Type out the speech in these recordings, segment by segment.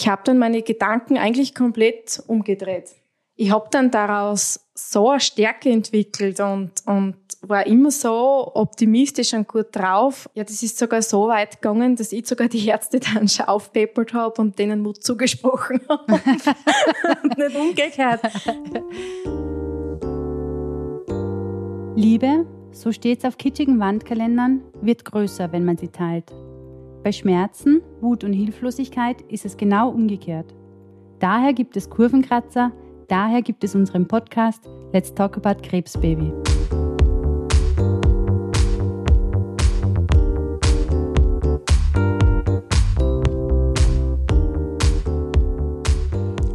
ich habe dann meine Gedanken eigentlich komplett umgedreht. Ich habe dann daraus so eine Stärke entwickelt und, und war immer so optimistisch und gut drauf. Ja, das ist sogar so weit gegangen, dass ich sogar die Ärzte dann schon aufpeppert habe und denen Mut zugesprochen habe. und nicht umgekehrt. Liebe, so steht's auf kitschigen Wandkalendern, wird größer, wenn man sie teilt. Bei Schmerzen, Wut und Hilflosigkeit ist es genau umgekehrt. Daher gibt es Kurvenkratzer, daher gibt es unseren Podcast Let's Talk About Krebsbaby.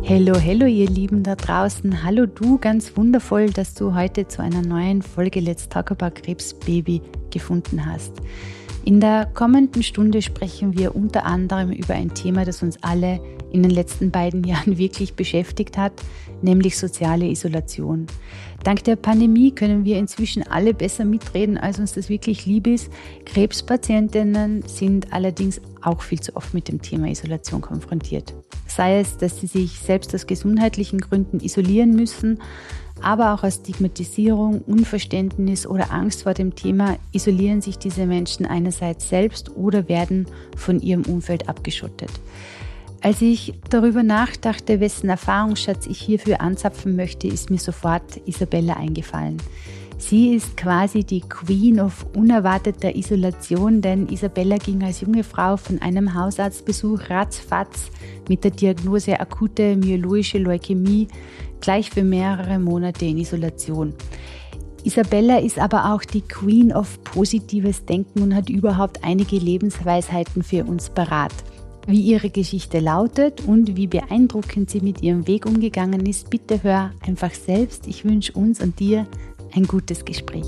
Hallo, hallo ihr Lieben da draußen. Hallo du, ganz wundervoll, dass du heute zu einer neuen Folge Let's Talk About Krebsbaby gefunden hast. In der kommenden Stunde sprechen wir unter anderem über ein Thema, das uns alle in den letzten beiden Jahren wirklich beschäftigt hat, nämlich soziale Isolation. Dank der Pandemie können wir inzwischen alle besser mitreden, als uns das wirklich lieb ist. Krebspatientinnen sind allerdings auch viel zu oft mit dem Thema Isolation konfrontiert. Sei es, dass sie sich selbst aus gesundheitlichen Gründen isolieren müssen, aber auch aus Stigmatisierung, Unverständnis oder Angst vor dem Thema isolieren sich diese Menschen einerseits selbst oder werden von ihrem Umfeld abgeschottet. Als ich darüber nachdachte, wessen Erfahrungsschatz ich hierfür anzapfen möchte, ist mir sofort Isabella eingefallen. Sie ist quasi die Queen of unerwarteter Isolation, denn Isabella ging als junge Frau von einem Hausarztbesuch ratzfatz mit der Diagnose akute myeloische Leukämie gleich für mehrere Monate in Isolation. Isabella ist aber auch die Queen of positives Denken und hat überhaupt einige Lebensweisheiten für uns parat. Wie ihre Geschichte lautet und wie beeindruckend sie mit ihrem Weg umgegangen ist, bitte hör einfach selbst. Ich wünsche uns und dir ein gutes Gespräch.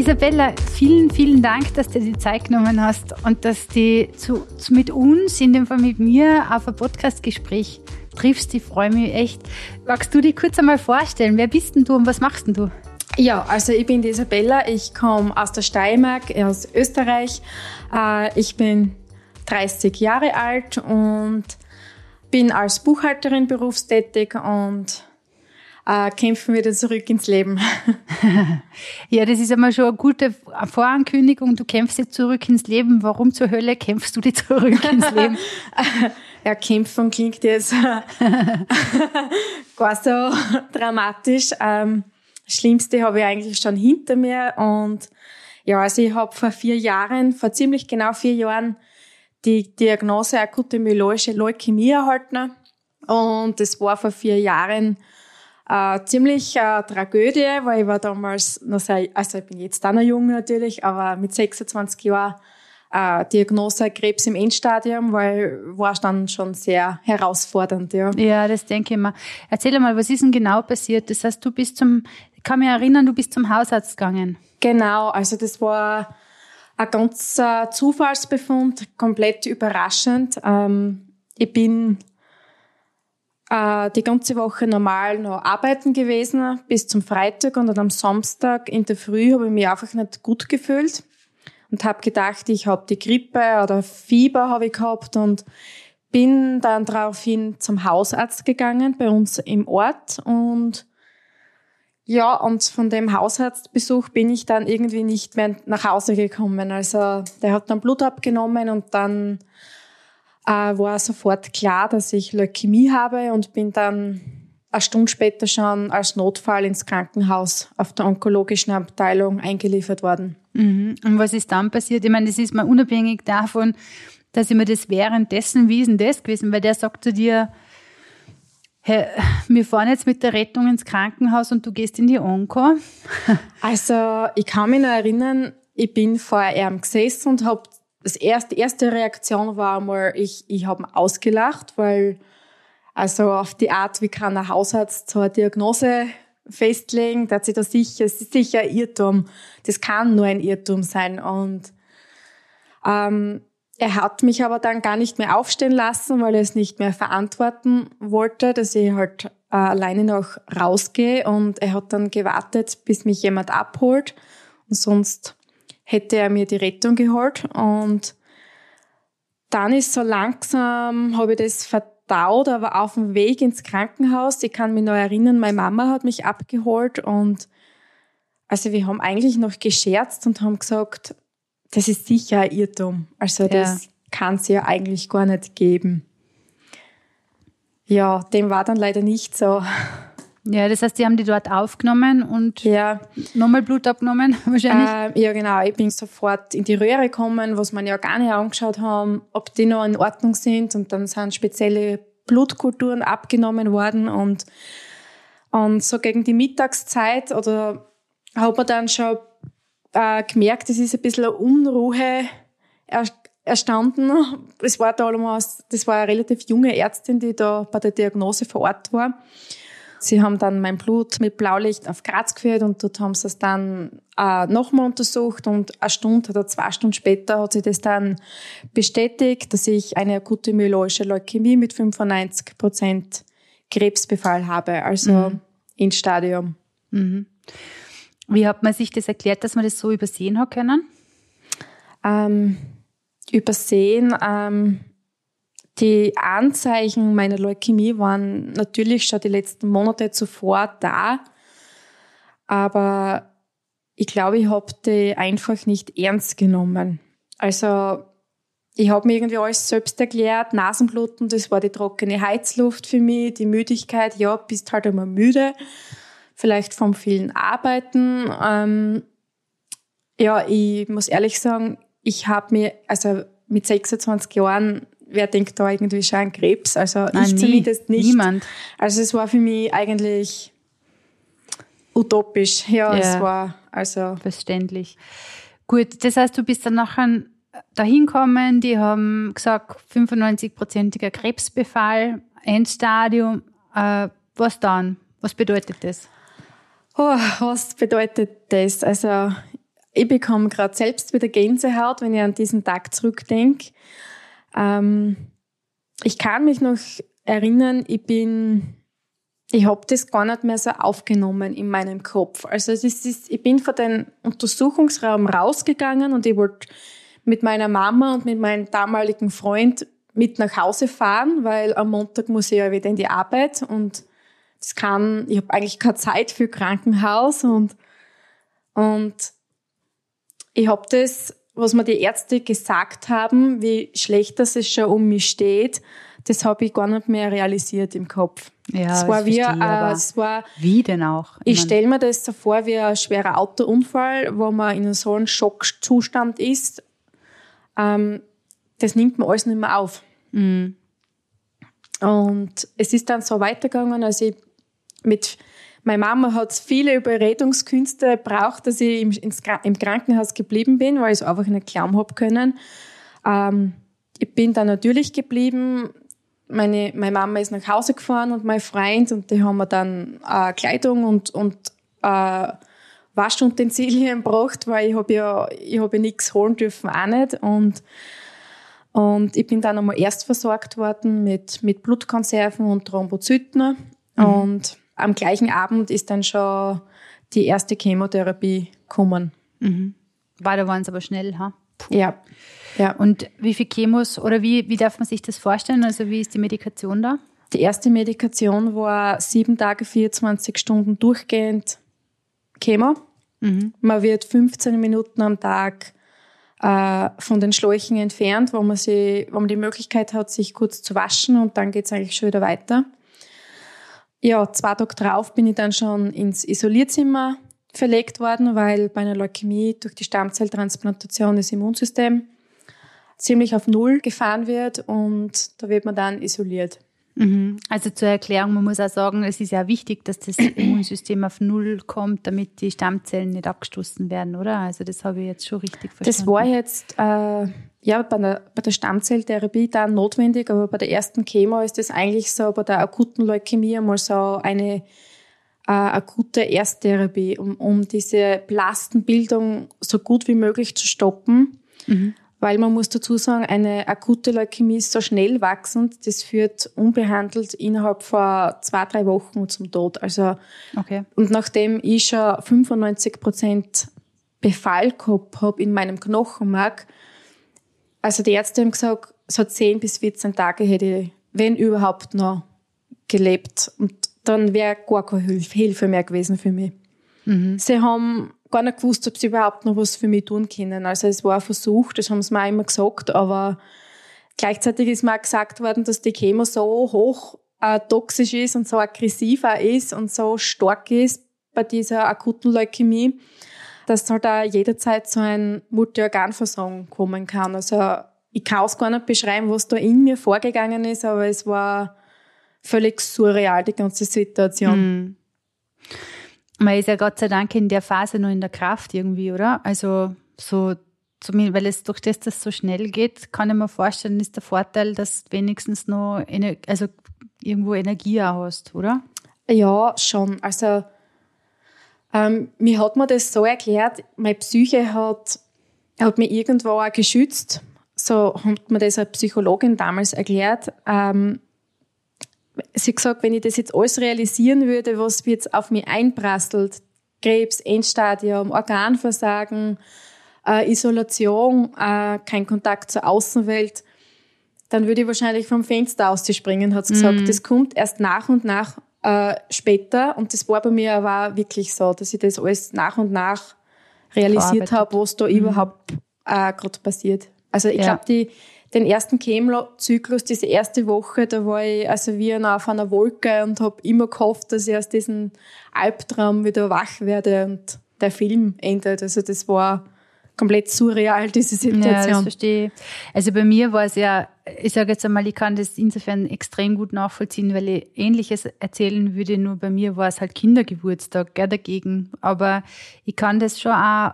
Isabella, vielen, vielen Dank, dass du dir die Zeit genommen hast und dass du zu, zu mit uns, in dem Fall mit mir, auf ein Podcastgespräch triffst. Ich freue mich echt. Magst du dich kurz einmal vorstellen? Wer bist denn du und was machst denn du? Ja, also ich bin die Isabella. Ich komme aus der Steiermark, aus Österreich. Äh, ich bin 30 Jahre alt und bin als Buchhalterin berufstätig und äh, kämpfen wieder zurück ins Leben. ja, das ist einmal schon eine gute Vorankündigung. Du kämpfst jetzt zurück ins Leben. Warum zur Hölle kämpfst du dich zurück ins Leben? ja, kämpfen klingt jetzt gar so dramatisch. Ähm, das Schlimmste habe ich eigentlich schon hinter mir und ja, also ich habe vor vier Jahren, vor ziemlich genau vier Jahren, die Diagnose akute myeloische Leukämie erhalten. Und das war vor vier Jahren äh, ziemlich äh, Tragödie, weil ich war damals noch sehr, also ich bin jetzt auch noch jung natürlich, aber mit 26 Jahren äh, Diagnose Krebs im Endstadium, weil war dann schon sehr herausfordernd, ja. Ja, das denke ich mir. Erzähl mal, was ist denn genau passiert? Das heißt, du bist zum, ich kann mich erinnern, du bist zum Hausarzt gegangen. Genau, also das war ein ganz äh, Zufallsbefund, komplett überraschend. Ähm, ich bin äh, die ganze Woche normal noch arbeiten gewesen, bis zum Freitag und dann am Samstag in der Früh habe ich mich einfach nicht gut gefühlt und habe gedacht, ich habe die Grippe oder Fieber habe ich gehabt und bin dann daraufhin zum Hausarzt gegangen bei uns im Ort und ja, und von dem Hausarztbesuch bin ich dann irgendwie nicht mehr nach Hause gekommen. Also der hat dann Blut abgenommen und dann war sofort klar, dass ich Leukämie habe und bin dann eine Stunde später schon als Notfall ins Krankenhaus auf der onkologischen Abteilung eingeliefert worden. Mhm. Und was ist dann passiert? Ich meine, das ist mal unabhängig davon, dass ich mir das währenddessen, wie ist denn das gewesen? Weil der sagt zu dir, hey, wir fahren jetzt mit der Rettung ins Krankenhaus und du gehst in die Onko. also, ich kann mich noch erinnern, ich bin vor ihm gesessen und habe das erste, erste Reaktion war mal, ich, ich habe ausgelacht, weil also auf die Art, wie kann ein Hausarzt so eine Diagnose festlegen, da hat sich da sicher, es ist sicher ein Irrtum. Das kann nur ein Irrtum sein. Und ähm, er hat mich aber dann gar nicht mehr aufstehen lassen, weil er es nicht mehr verantworten wollte, dass ich halt äh, alleine noch rausgehe und er hat dann gewartet, bis mich jemand abholt und sonst hätte er mir die Rettung geholt und dann ist so langsam, habe ich das verdaut, aber auf dem Weg ins Krankenhaus, ich kann mich noch erinnern, meine Mama hat mich abgeholt und also wir haben eigentlich noch gescherzt und haben gesagt, das ist sicher ein Irrtum. Also das ja. kann es ja eigentlich gar nicht geben. Ja, dem war dann leider nicht so. Ja, das heißt, die haben die dort aufgenommen und ja. nochmal Blut abgenommen, wahrscheinlich? Äh, ja, genau. Ich bin sofort in die Röhre gekommen, was wir ja gar nicht angeschaut haben, ob die noch in Ordnung sind. Und dann sind spezielle Blutkulturen abgenommen worden. Und, und so gegen die Mittagszeit oder hat man dann schon äh, gemerkt, es ist ein bisschen eine Unruhe erstanden. Es war damals, das war eine relativ junge Ärztin, die da bei der Diagnose vor Ort war. Sie haben dann mein Blut mit Blaulicht auf Graz geführt und dort haben sie es dann äh, nochmal untersucht und eine Stunde oder zwei Stunden später hat sie das dann bestätigt, dass ich eine akute myeloische Leukämie mit 95 Prozent Krebsbefall habe, also mhm. in Stadium. Mhm. Wie hat man sich das erklärt, dass man das so übersehen hat können? Ähm, übersehen. Ähm, die Anzeichen meiner Leukämie waren natürlich schon die letzten Monate zuvor da, aber ich glaube, ich habe die einfach nicht ernst genommen. Also ich habe mir irgendwie alles selbst erklärt, Nasenbluten, das war die trockene Heizluft für mich, die Müdigkeit, ja, bist halt immer müde, vielleicht vom vielen Arbeiten. Ähm, ja, ich muss ehrlich sagen, ich habe mir, also mit 26 Jahren, wer denkt da irgendwie schon an Krebs? Also Nein, ich nie, zumindest nicht. Niemand. Also es war für mich eigentlich utopisch. Ja, ja, es war also. Verständlich. Gut, das heißt, du bist dann nachher dahin gekommen, die haben gesagt, 95-prozentiger Krebsbefall, Endstadium. Äh, was dann? Was bedeutet das? Oh, was bedeutet das? Also ich bekomme gerade selbst wieder Gänsehaut, wenn ich an diesen Tag zurückdenke. Ähm, ich kann mich noch erinnern, ich bin, ich habe das gar nicht mehr so aufgenommen in meinem Kopf. Also es ist, ich bin von dem Untersuchungsraum rausgegangen und ich wollte mit meiner Mama und mit meinem damaligen Freund mit nach Hause fahren, weil am Montag muss ich ja wieder in die Arbeit und das kann, ich habe eigentlich keine Zeit für Krankenhaus und, und ich habe das, was mir die Ärzte gesagt haben, wie schlecht das es schon um mich steht, das habe ich gar nicht mehr realisiert im Kopf. Ja, es war wie, äh, es war, wie denn auch? Ich, ich stelle mir das so vor wie ein schwerer Autounfall, wo man in so einem Schockzustand ist. Ähm, das nimmt man alles nicht mehr auf. Mhm. Und es ist dann so weitergegangen, als ich mit meine Mama hat viele Überredungskünste gebraucht, dass ich im, ins, im Krankenhaus geblieben bin, weil ich es einfach nicht glauben habe können. Ähm, ich bin dann natürlich geblieben. Meine, meine Mama ist nach Hause gefahren und mein Freund und die haben mir dann äh, Kleidung und, und äh, Waschutensilien gebracht, weil ich habe ja, ich habe ja nichts holen dürfen, auch nicht. Und, und ich bin dann einmal erst versorgt worden mit, mit Blutkonserven und Thrombozyten. Mhm. Und am gleichen Abend ist dann schon die erste Chemotherapie gekommen. Mhm. Da waren es aber schnell, ha? Puh. Ja. ja. Und wie viel Chemos oder wie, wie darf man sich das vorstellen? Also wie ist die Medikation da? Die erste Medikation war sieben Tage, 24 Stunden durchgehend Chemo. Mhm. Man wird 15 Minuten am Tag äh, von den Schläuchen entfernt, wo man, sie, wo man die Möglichkeit hat, sich kurz zu waschen und dann geht es eigentlich schon wieder weiter. Ja, zwei Tage drauf bin ich dann schon ins Isolierzimmer verlegt worden, weil bei einer Leukämie durch die Stammzelltransplantation das Immunsystem ziemlich auf Null gefahren wird und da wird man dann isoliert. Mhm. Also zur Erklärung, man muss auch sagen, es ist ja wichtig, dass das Immunsystem auf Null kommt, damit die Stammzellen nicht abgestoßen werden, oder? Also das habe ich jetzt schon richtig verstanden. Das war jetzt äh, ja bei der, bei der Stammzelltherapie dann notwendig, aber bei der ersten Chemo ist das eigentlich so bei der akuten Leukämie einmal so eine äh, akute Ersttherapie, um, um diese Blastenbildung so gut wie möglich zu stoppen. Mhm. Weil man muss dazu sagen, eine akute Leukämie ist so schnell wachsend, das führt unbehandelt innerhalb von zwei, drei Wochen zum Tod. Also, okay. und nachdem ich schon 95 Prozent Befall gehabt habe in meinem Knochenmark, also die Ärzte haben gesagt, so 10 bis 14 Tage hätte ich, wenn überhaupt noch, gelebt. Und dann wäre gar keine Hilfe mehr gewesen für mich. Mhm. Sie haben gar nicht gewusst, ob sie überhaupt noch was für mich tun können. Also es war ein Versuch, das haben sie mir auch immer gesagt, aber gleichzeitig ist mir auch gesagt worden, dass die Chemo so hoch äh, toxisch ist und so aggressiv auch ist und so stark ist bei dieser akuten Leukämie, dass halt auch jederzeit so ein Multiorganversagen kommen kann. Also ich kann es gar nicht beschreiben, was da in mir vorgegangen ist, aber es war völlig surreal, die ganze Situation. Mm man ist ja Gott sei Dank in der Phase noch in der Kraft irgendwie, oder? Also so, weil es durch das, dass es so schnell geht, kann ich mir vorstellen, ist der Vorteil, dass du wenigstens noch also irgendwo Energie auch hast, oder? Ja, schon. Also ähm, mir hat man das so erklärt, meine Psyche hat, hat mich irgendwo auch geschützt. So hat mir das eine Psychologin damals erklärt. Ähm, sie gesagt, wenn ich das jetzt alles realisieren würde, was jetzt auf mich einprasselt, Krebs, Endstadium, Organversagen, äh, Isolation, äh, kein Kontakt zur Außenwelt, dann würde ich wahrscheinlich vom Fenster ausspringen, hat sie gesagt. Mm. Das kommt erst nach und nach äh, später und das war bei mir aber wirklich so, dass ich das alles nach und nach realisiert habe, was da mm. überhaupt äh, gerade passiert. Also ich ja. glaube, die den ersten Chemo-Zyklus, diese erste Woche, da war ich also wie auf einer Wolke und habe immer gehofft, dass ich aus diesem Albtraum wieder wach werde und der Film endet. Also das war komplett surreal, diese Situation. Ja, das verstehe ich. Also bei mir war es ja, ich sage jetzt einmal, ich kann das insofern extrem gut nachvollziehen, weil ich Ähnliches erzählen würde, nur bei mir war es halt Kindergeburtstag, gell, dagegen. Aber ich kann das schon auch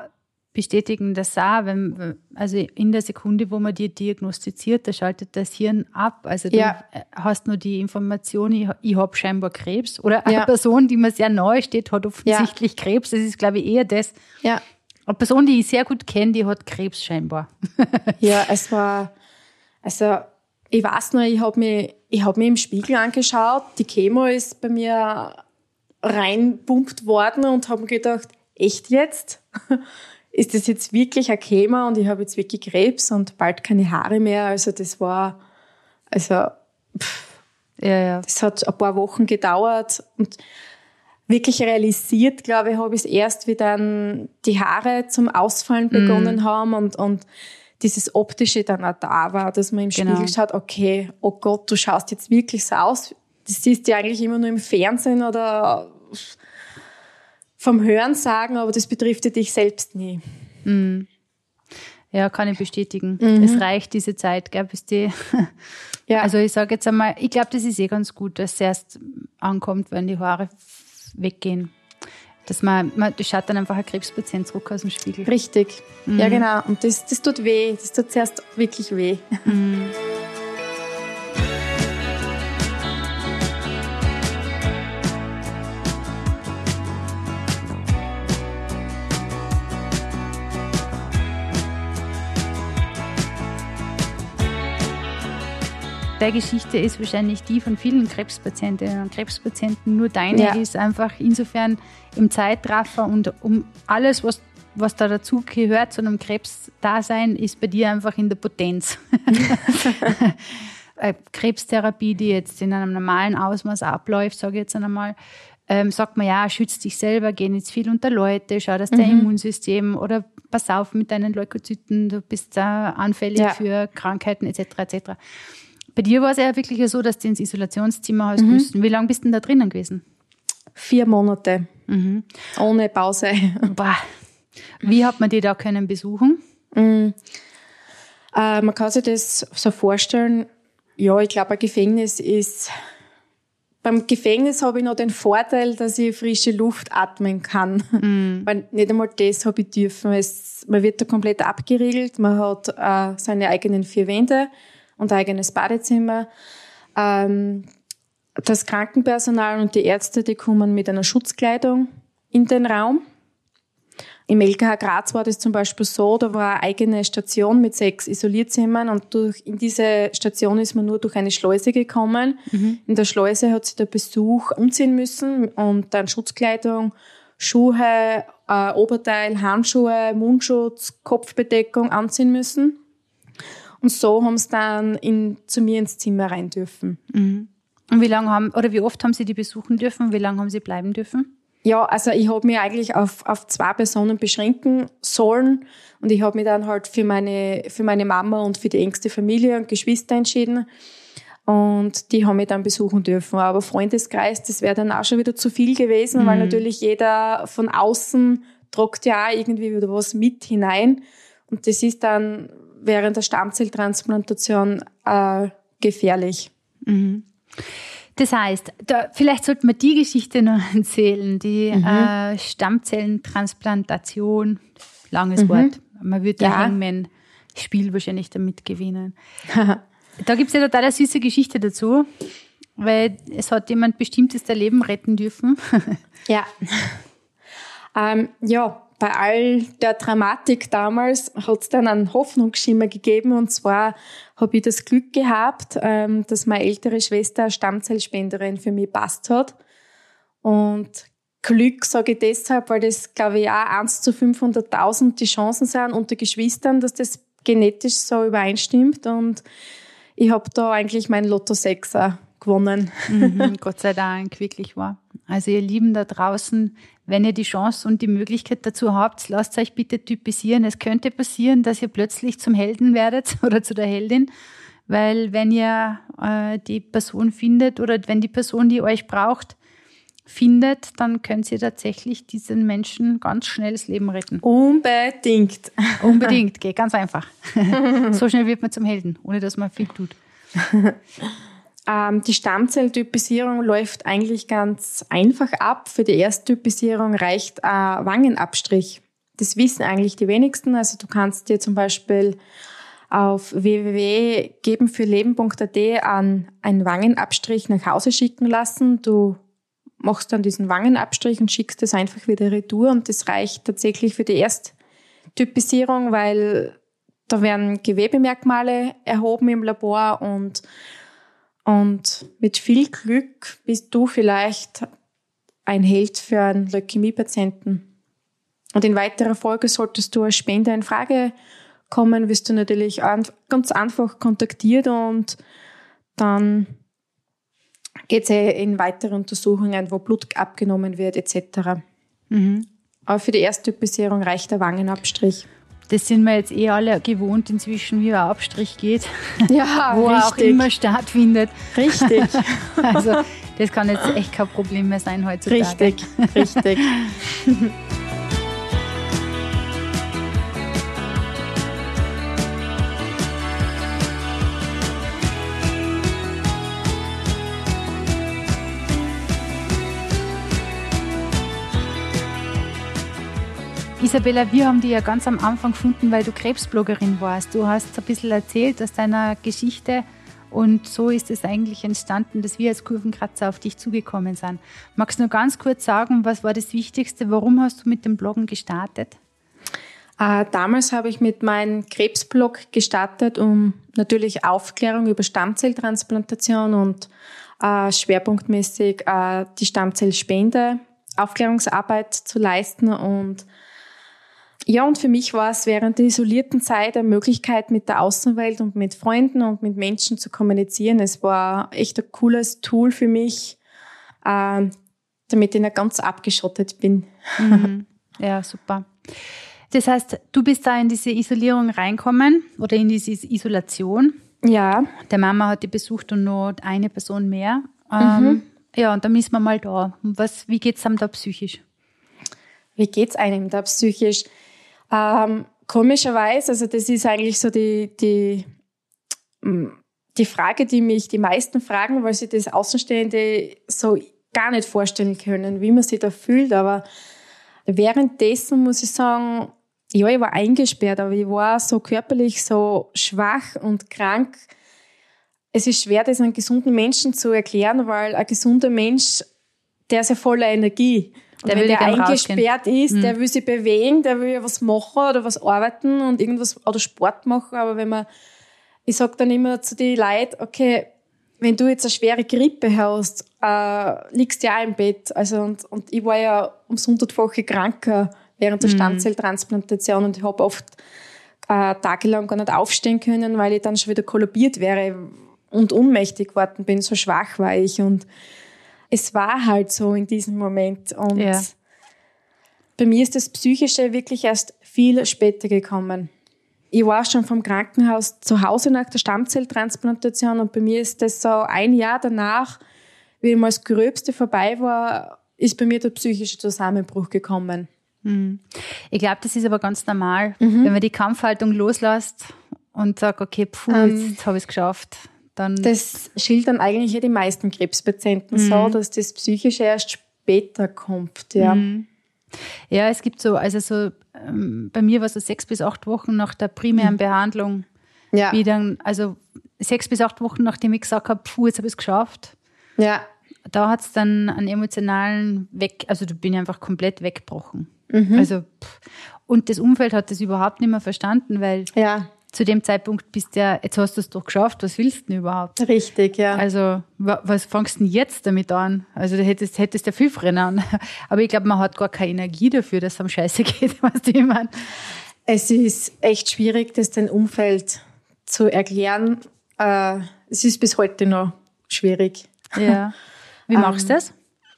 bestätigen das auch, wenn, also in der Sekunde, wo man dir diagnostiziert, da schaltet das Hirn ab. Also du ja. hast nur die Information, ich, ich habe scheinbar Krebs. Oder eine ja. Person, die mir sehr nahe steht, hat offensichtlich ja. Krebs. Das ist, glaube ich, eher das. Ja. Eine Person, die ich sehr gut kenne, die hat Krebs scheinbar. ja, es war, also ich weiß nur, ich habe mich, ich hab mich im Spiegel angeschaut, die Chemo ist bei mir reinpumpt worden und habe mir gedacht, echt jetzt? Ist das jetzt wirklich ein Thema und ich habe jetzt wirklich Krebs und bald keine Haare mehr. Also das war, also pff, ja, ja. das hat ein paar Wochen gedauert und wirklich realisiert, glaube ich, habe ich es erst, wie dann die Haare zum Ausfallen begonnen mm. haben und, und dieses Optische dann auch da war, dass man im genau. Spiegel schaut, okay, oh Gott, du schaust jetzt wirklich so aus. Das siehst du eigentlich immer nur im Fernsehen oder vom Hören sagen, aber das betrifft dich selbst nie. Mhm. Ja, kann ich bestätigen. Mhm. Es reicht diese Zeit, gell, bis die. ja. Also ich sage jetzt einmal, ich glaube, das ist eh ganz gut, dass es erst ankommt, wenn die Haare weggehen. Dass man, man das schaut dann einfach ein Krebspatient zurück aus dem Spiegel. Richtig. Mhm. Ja, genau. Und das, das tut weh. Das tut zuerst wirklich weh. Mhm. Deine Geschichte ist wahrscheinlich die von vielen Krebspatientinnen und Krebspatienten. Nur deine ja. ist einfach insofern im Zeitraffer und um alles, was, was da dazu gehört zu einem Krebsdasein, ist bei dir einfach in der Potenz. Krebstherapie, die jetzt in einem normalen Ausmaß abläuft, sage ich jetzt einmal, ähm, sagt man ja, schützt dich selber, geh nicht viel unter Leute, schau, dass dein mhm. Immunsystem oder pass auf mit deinen Leukozyten, du bist da anfällig ja. für Krankheiten etc. etc. Bei dir war es ja wirklich so, dass du ins Isolationszimmer hast mhm. müssen. Wie lange bist du denn da drinnen gewesen? Vier Monate. Mhm. Ohne Pause. Boah. Wie hat man die da können besuchen? Mhm. Äh, man kann sich das so vorstellen, ja, ich glaube, ein Gefängnis ist beim Gefängnis habe ich noch den Vorteil, dass ich frische Luft atmen kann. Mm. Weil nicht einmal das habe ich dürfen. Es, man wird da komplett abgeriegelt, man hat äh, seine eigenen vier Wände und eigenes Badezimmer. Ähm, das Krankenpersonal und die Ärzte, die kommen mit einer Schutzkleidung in den Raum. Im LKH Graz war das zum Beispiel so, da war eine eigene Station mit sechs Isolierzimmern und durch, in diese Station ist man nur durch eine Schleuse gekommen. Mhm. In der Schleuse hat sich der Besuch umziehen müssen und dann Schutzkleidung, Schuhe, äh, Oberteil, Handschuhe, Mundschutz, Kopfbedeckung anziehen müssen. Und so haben sie dann in, zu mir ins Zimmer rein dürfen. Mhm. Und wie lange haben, oder wie oft haben Sie die besuchen dürfen? Wie lange haben Sie bleiben dürfen? Ja, also ich habe mich eigentlich auf, auf zwei Personen beschränken sollen und ich habe mich dann halt für meine, für meine Mama und für die engste Familie und Geschwister entschieden. Und die haben mich dann besuchen dürfen. Aber Freundeskreis, das wäre dann auch schon wieder zu viel gewesen, mhm. weil natürlich jeder von außen tragt ja auch irgendwie wieder was mit hinein. Und das ist dann während der Stammzelltransplantation äh, gefährlich. Mhm. Das heißt, da, vielleicht sollten wir die Geschichte noch erzählen, die mhm. äh, Stammzellentransplantation, langes mhm. Wort. Man würde ja. Hangman Spiel wahrscheinlich damit gewinnen. da gibt es ja total eine süße Geschichte dazu, weil es hat jemand bestimmtes der Leben retten dürfen. ja. Ähm, ja, bei all der Dramatik damals hat es dann einen Hoffnungsschimmer gegeben und zwar habe ich das Glück gehabt, ähm, dass meine ältere Schwester Stammzellspenderin für mich passt hat. Und Glück sage ich deshalb, weil das, glaube ich, auch 1 zu 500.000 die Chancen sind unter Geschwistern, dass das genetisch so übereinstimmt. Und ich habe da eigentlich mein Lotto 6er gewonnen. Mhm, Gott sei Dank, wirklich wahr. Also ihr Lieben da draußen, wenn ihr die Chance und die Möglichkeit dazu habt, lasst euch bitte typisieren. Es könnte passieren, dass ihr plötzlich zum Helden werdet oder zu der Heldin, weil wenn ihr äh, die Person findet oder wenn die Person, die euch braucht, findet, dann könnt ihr tatsächlich diesen Menschen ganz schnell das Leben retten. Unbedingt. Unbedingt, geht ganz einfach. so schnell wird man zum Helden, ohne dass man viel tut. Ähm, die Stammzelltypisierung läuft eigentlich ganz einfach ab. Für die Ersttypisierung reicht ein Wangenabstrich. Das wissen eigentlich die wenigsten. Also du kannst dir zum Beispiel auf www.gebenfürleben.at an einen Wangenabstrich nach Hause schicken lassen. Du machst dann diesen Wangenabstrich und schickst es einfach wieder retour und das reicht tatsächlich für die Ersttypisierung, weil da werden Gewebemerkmale erhoben im Labor und und mit viel Glück bist du vielleicht ein Held für einen Leukämie-Patienten. Und in weiterer Folge solltest du als Spender in Frage kommen, wirst du natürlich ganz einfach kontaktiert und dann geht es in weitere Untersuchungen, wo Blut abgenommen wird etc. Mhm. Aber für die Ersttypisierung reicht der Wangenabstrich. Das sind wir jetzt eh alle gewohnt inzwischen, wie ein Abstrich geht. Ja, wo richtig. auch immer stattfindet. Richtig. also das kann jetzt echt kein Problem mehr sein heutzutage. Richtig, richtig. Isabella, wir haben dich ja ganz am Anfang gefunden, weil du Krebsbloggerin warst. Du hast ein bisschen erzählt aus deiner Geschichte und so ist es eigentlich entstanden, dass wir als Kurvenkratzer auf dich zugekommen sind. Magst du nur ganz kurz sagen, was war das Wichtigste? Warum hast du mit dem Bloggen gestartet? Äh, damals habe ich mit meinem Krebsblog gestartet, um natürlich Aufklärung über Stammzelltransplantation und äh, schwerpunktmäßig äh, die Stammzellspende, Aufklärungsarbeit zu leisten und ja, und für mich war es während der isolierten Zeit eine Möglichkeit, mit der Außenwelt und mit Freunden und mit Menschen zu kommunizieren. Es war echt ein cooles Tool für mich, äh, damit ich nicht ganz abgeschottet bin. Mhm. Ja, super. Das heißt, du bist da in diese Isolierung reinkommen oder in diese Isolation. Ja. Der Mama hat die besucht und noch eine Person mehr. Ähm, mhm. Ja, und dann ist man mal da. Was, wie geht's einem da psychisch? Wie geht's einem da psychisch? Ähm, komischerweise, also das ist eigentlich so die, die, mm, die Frage, die mich die meisten fragen, weil sie das Außenstehende so gar nicht vorstellen können, wie man sich da fühlt. Aber währenddessen muss ich sagen, ja, ich war eingesperrt, aber ich war so körperlich so schwach und krank. Es ist schwer, das einem gesunden Menschen zu erklären, weil ein gesunder Mensch, der ist ja voller Energie. Und der wenn der eingesperrt rausgehen. ist, mhm. der will sich bewegen, der will ja was machen oder was arbeiten und irgendwas oder Sport machen. Aber wenn man, ich sag dann immer zu den Leuten, okay, wenn du jetzt eine schwere Grippe hast, äh, liegst du ja auch im Bett. Also und, und ich war ja ums hundertfache kranker während der mhm. Stammzelltransplantation und ich habe oft äh, tagelang gar nicht aufstehen können, weil ich dann schon wieder kollabiert wäre und ohnmächtig geworden bin. So schwach war ich und es war halt so in diesem Moment. Und ja. bei mir ist das Psychische wirklich erst viel später gekommen. Ich war schon vom Krankenhaus zu Hause nach der Stammzelltransplantation und bei mir ist das so ein Jahr danach, wie mal das Gröbste vorbei war, ist bei mir der psychische Zusammenbruch gekommen. Mhm. Ich glaube, das ist aber ganz normal, mhm. wenn man die Kampfhaltung loslässt und sagt, okay, puh, ähm, jetzt habe ich es geschafft. Dann das schildern eigentlich die meisten Krebspatienten mhm. so, dass das Psychische erst später kommt. Ja, mhm. ja es gibt so, also so, ähm, bei mir war es so sechs bis acht Wochen nach der primären mhm. Behandlung, ja. wie dann, also sechs bis acht Wochen, nachdem ich gesagt habe, puh, jetzt habe ich es geschafft. Ja. Da hat es dann einen emotionalen Weg, also da bin ich einfach komplett weggebrochen. Mhm. Also, pff. und das Umfeld hat das überhaupt nicht mehr verstanden, weil ja. Zu dem Zeitpunkt bist du ja, jetzt hast du es doch geschafft, was willst du denn überhaupt? Richtig, ja. Also, was fangst du denn jetzt damit an? Also, du hättest, hättest ja viel an. Aber ich glaube, man hat gar keine Energie dafür, dass es am Scheiße geht, was du ich meine. Es ist echt schwierig, das dem Umfeld zu erklären. Äh, es ist bis heute noch schwierig. Ja. Wie machst du das?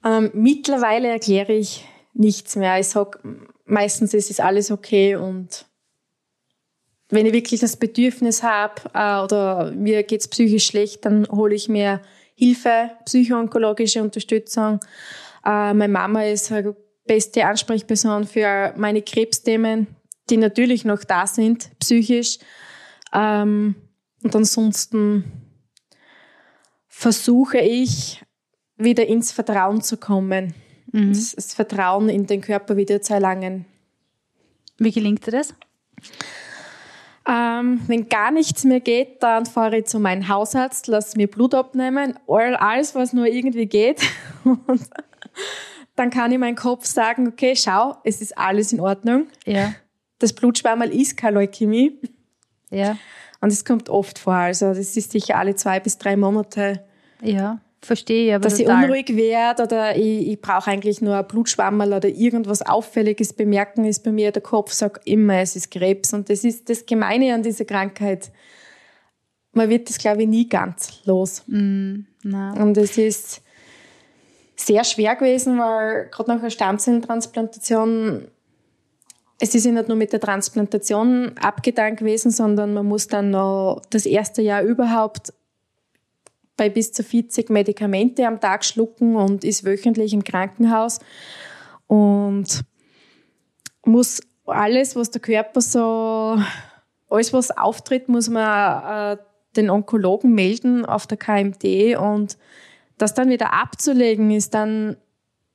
Ähm, mittlerweile erkläre ich nichts mehr. Ich sag meistens ist es alles okay und wenn ich wirklich das Bedürfnis habe äh, oder mir geht's psychisch schlecht, dann hole ich mir Hilfe, psychoonkologische Unterstützung. Äh, meine Mama ist eine beste Ansprechperson für meine Krebsthemen, die natürlich noch da sind, psychisch. Ähm, und ansonsten versuche ich wieder ins Vertrauen zu kommen mhm. das, das, Vertrauen in den Körper wieder zu erlangen. Wie gelingt dir das? Ähm, wenn gar nichts mehr geht, dann fahre ich zu meinem Hausarzt, lasse mir Blut abnehmen, alles, was nur irgendwie geht. Und dann kann ich meinem Kopf sagen, okay, schau, es ist alles in Ordnung. Ja. Das Blutschwammerl ist keine Leukämie. Ja. Und es kommt oft vor. Also das ist sicher alle zwei bis drei Monate. Ja. Verstehe, aber dass total. ich unruhig werde oder ich, ich brauche eigentlich nur ein Blutschwammerl oder irgendwas Auffälliges bemerken, ist bei mir der Kopf sagt immer, es ist Krebs. Und das ist das Gemeine an dieser Krankheit. Man wird das, glaube ich, nie ganz los. Mm, und es ist sehr schwer gewesen, weil gerade nach einer Stammzellentransplantation es ist ja nicht nur mit der Transplantation abgetan gewesen, sondern man muss dann noch das erste Jahr überhaupt bei bis zu 40 Medikamente am Tag schlucken und ist wöchentlich im Krankenhaus und muss alles, was der Körper so, alles was auftritt, muss man äh, den Onkologen melden auf der KMD und das dann wieder abzulegen, ist dann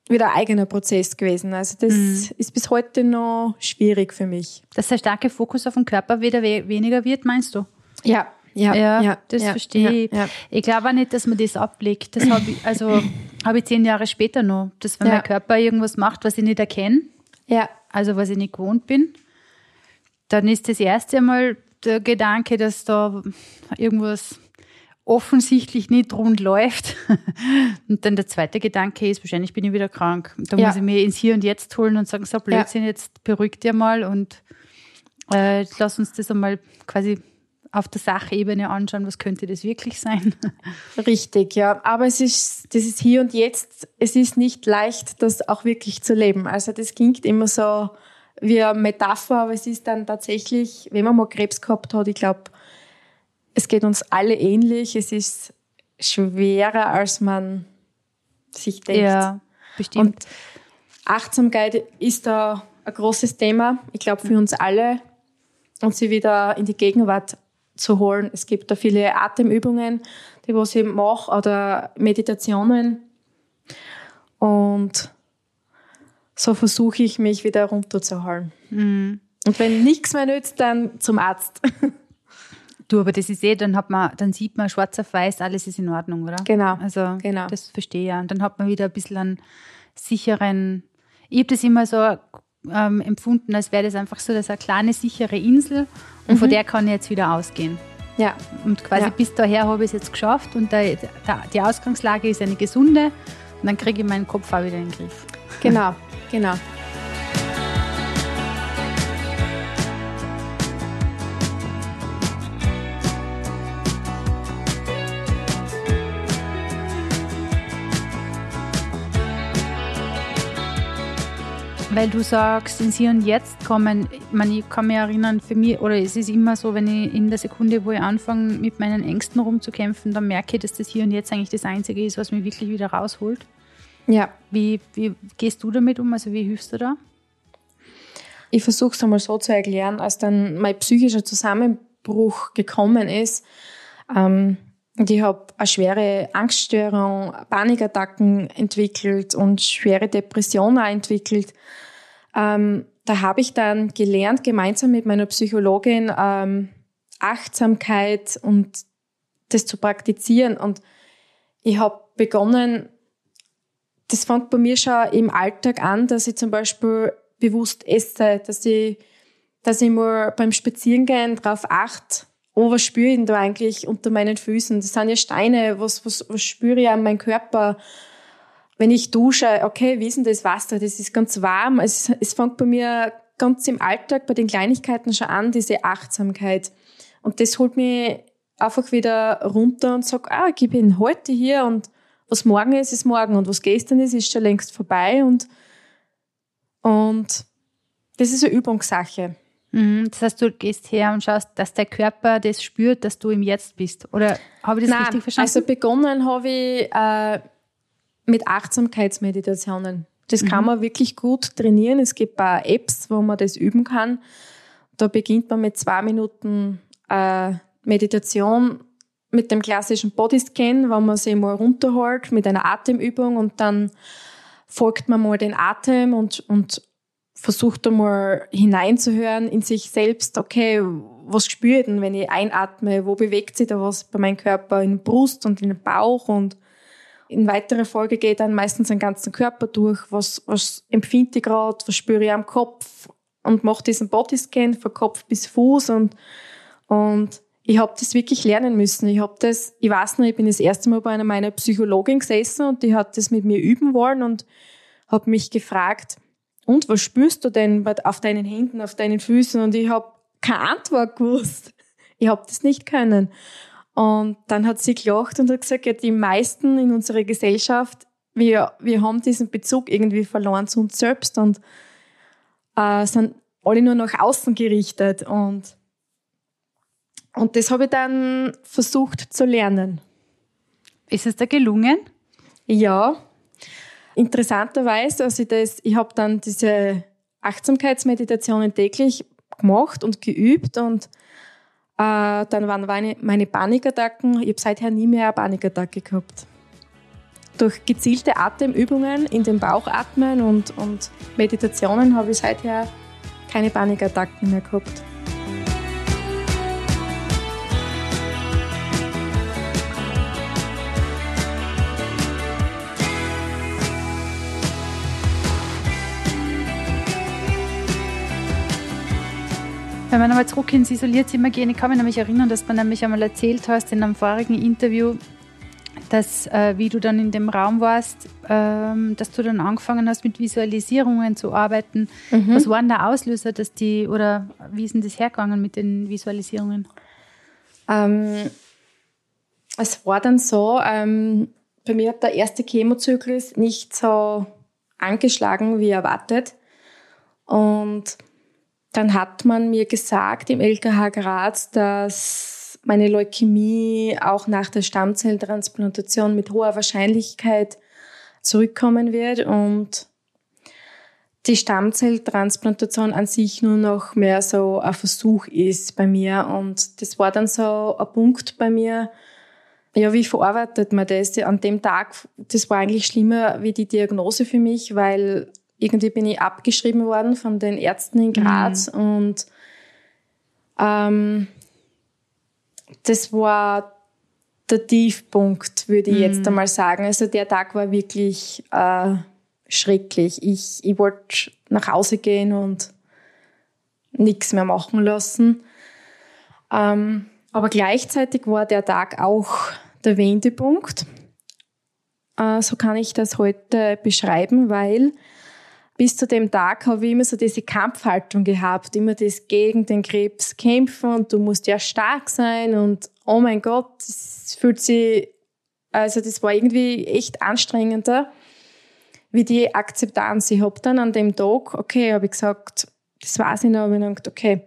wieder ein eigener Prozess gewesen. Also das mhm. ist bis heute noch schwierig für mich. Dass der starke Fokus auf den Körper wieder weniger wird, meinst du? Ja, ja, ja, ja das ja, verstehe ich. Ja, ich glaube auch nicht, dass man das ablegt. Das habe ich, also habe ich zehn Jahre später noch, dass wenn mein Körper irgendwas macht, was ich nicht erkenne, ja. also was ich nicht gewohnt bin, dann ist das erste Mal der Gedanke, dass da irgendwas offensichtlich nicht rund läuft. Und dann der zweite Gedanke ist, wahrscheinlich bin ich wieder krank. Da muss ich mir ins Hier und Jetzt holen und sagen, so Blödsinn, jetzt beruhig dir mal und äh, lass uns das einmal quasi auf der Sachebene anschauen, was könnte das wirklich sein. Richtig, ja. Aber es ist, das ist hier und jetzt, es ist nicht leicht, das auch wirklich zu leben. Also das klingt immer so wie eine Metapher, aber es ist dann tatsächlich, wenn man mal Krebs gehabt hat, ich glaube, es geht uns alle ähnlich. Es ist schwerer, als man sich denkt. Ja, bestimmt. Und Achtsamkeit ist da ein großes Thema, ich glaube, für uns alle und sie wieder in die Gegenwart zu holen. Es gibt da viele Atemübungen, die was ich mache, oder Meditationen. Und so versuche ich mich wieder runterzuholen. Mhm. Und wenn nichts mehr nützt, dann zum Arzt. Du, aber das ist eh, dann hat man, dann sieht man schwarz auf weiß, alles ist in Ordnung, oder? Genau. Also genau. das verstehe ich ja. Und dann hat man wieder ein bisschen einen sicheren, ich habe das immer so ähm, empfunden, als wäre das einfach so das eine kleine, sichere Insel und mhm. von der kann ich jetzt wieder ausgehen. Ja. Und quasi ja. bis daher habe ich es jetzt geschafft und der, der, die Ausgangslage ist eine gesunde und dann kriege ich meinen Kopf auch wieder in den Griff. Genau, genau. Weil du sagst, ins Hier und Jetzt kommen, ich, meine, ich kann mich erinnern, für mich, oder es ist immer so, wenn ich in der Sekunde, wo ich anfange, mit meinen Ängsten rumzukämpfen, dann merke ich, dass das Hier und Jetzt eigentlich das Einzige ist, was mich wirklich wieder rausholt. Ja. Wie, wie gehst du damit um? Also wie hilfst du da? Ich versuche es einmal so zu erklären, als dann mein psychischer Zusammenbruch gekommen ist. Ähm, und ich habe eine schwere Angststörung, Panikattacken entwickelt und schwere Depressionen entwickelt. Ähm, da habe ich dann gelernt, gemeinsam mit meiner Psychologin ähm, Achtsamkeit und das zu praktizieren. Und ich habe begonnen, das fängt bei mir schon im Alltag an, dass ich zum Beispiel bewusst esse, dass ich, dass ich mal beim Spazierengehen darauf achte, oh, was spüre ich denn da eigentlich unter meinen Füßen? Das sind ja Steine, was, was, was spüre ich an meinem Körper? Wenn ich dusche, okay, wie ist denn das Wasser? Das ist ganz warm. Es, es fängt bei mir ganz im Alltag bei den Kleinigkeiten schon an, diese Achtsamkeit. Und das holt mich einfach wieder runter und sagt, ah, ich bin heute hier und was morgen ist, ist morgen und was gestern ist, ist schon längst vorbei und, und das ist eine Übungssache. Mhm, das heißt, du gehst her und schaust, dass der Körper das spürt, dass du im Jetzt bist. Oder habe ich das Nein, richtig verstanden? Also begonnen habe ich äh, mit Achtsamkeitsmeditationen. Das mhm. kann man wirklich gut trainieren. Es gibt paar Apps, wo man das üben kann. Da beginnt man mit zwei Minuten äh, Meditation mit dem klassischen Bodyscan, wo man sich mal runterholt mit einer Atemübung und dann folgt man mal den Atem und, und versucht einmal hineinzuhören in sich selbst, okay, was spüre ich denn, wenn ich einatme, wo bewegt sich da was bei meinem Körper, in der Brust und in den Bauch? Und in weiterer Folge geht dann meistens den ganzen Körper durch, was, was empfinde ich gerade, was spüre ich am Kopf? Und mache diesen Bodyscan von Kopf bis Fuß. Und, und ich habe das wirklich lernen müssen. Ich habe das, ich weiß noch, ich bin das erste Mal bei einer meiner Psychologin gesessen und die hat das mit mir üben wollen und habe mich gefragt, und was spürst du denn auf deinen Händen, auf deinen Füßen? Und ich habe keine Antwort gewusst. Ich habe das nicht können. Und dann hat sie gelacht und hat gesagt, ja, die meisten in unserer Gesellschaft, wir, wir haben diesen Bezug irgendwie verloren zu uns selbst und äh, sind alle nur nach außen gerichtet. Und, und das habe ich dann versucht zu lernen. Ist es da gelungen? Ja, Interessanterweise, also das, ich habe dann diese Achtsamkeitsmeditationen täglich gemacht und geübt und äh, dann waren meine, meine Panikattacken, ich habe seither nie mehr eine Panikattacke gehabt. Durch gezielte Atemübungen in den Bauch atmen und, und Meditationen habe ich seither keine Panikattacken mehr gehabt. Wenn wir nochmal zurück ins Isolierzimmer gehen, ich kann mich nämlich erinnern, dass du nämlich einmal erzählt hast in einem vorigen Interview, dass äh, wie du dann in dem Raum warst, ähm, dass du dann angefangen hast mit Visualisierungen zu arbeiten. Mhm. Was war denn der Auslöser, dass die oder wie ist denn das hergegangen mit den Visualisierungen? Ähm, es war dann so, ähm, bei mir hat der erste Chemozyklus nicht so angeschlagen wie erwartet und dann hat man mir gesagt im LKH Graz, dass meine Leukämie auch nach der Stammzelltransplantation mit hoher Wahrscheinlichkeit zurückkommen wird und die Stammzelltransplantation an sich nur noch mehr so ein Versuch ist bei mir. Und das war dann so ein Punkt bei mir, ja, wie verarbeitet man das? An dem Tag, das war eigentlich schlimmer wie die Diagnose für mich, weil irgendwie bin ich abgeschrieben worden von den Ärzten in Graz mhm. und ähm, das war der Tiefpunkt, würde ich mhm. jetzt einmal sagen. Also der Tag war wirklich äh, schrecklich. Ich, ich wollte nach Hause gehen und nichts mehr machen lassen. Ähm, aber gleichzeitig war der Tag auch der Wendepunkt. Äh, so kann ich das heute beschreiben, weil bis zu dem Tag habe ich immer so diese Kampfhaltung gehabt, immer das gegen den Krebs kämpfen und du musst ja stark sein und oh mein Gott, es fühlt sich, also das war irgendwie echt anstrengender, wie die Akzeptanz. Ich habe dann an dem Tag, okay, habe ich gesagt, das weiß ich noch, habe ich gedacht, okay,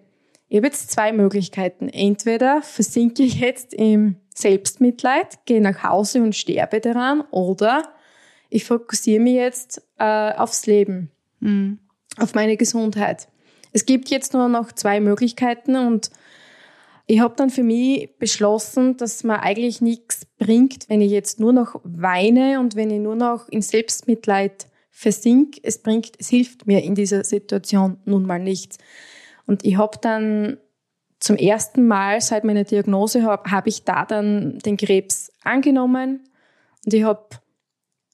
ich habe jetzt zwei Möglichkeiten. Entweder versinke ich jetzt im Selbstmitleid, gehe nach Hause und sterbe daran, oder ich fokussiere mich jetzt äh, aufs Leben, mhm. auf meine Gesundheit. Es gibt jetzt nur noch zwei Möglichkeiten und ich habe dann für mich beschlossen, dass mir eigentlich nichts bringt, wenn ich jetzt nur noch weine und wenn ich nur noch in Selbstmitleid versink. Es bringt, es hilft mir in dieser Situation nun mal nichts. Und ich habe dann zum ersten Mal seit meiner Diagnose habe hab ich da dann den Krebs angenommen und ich habe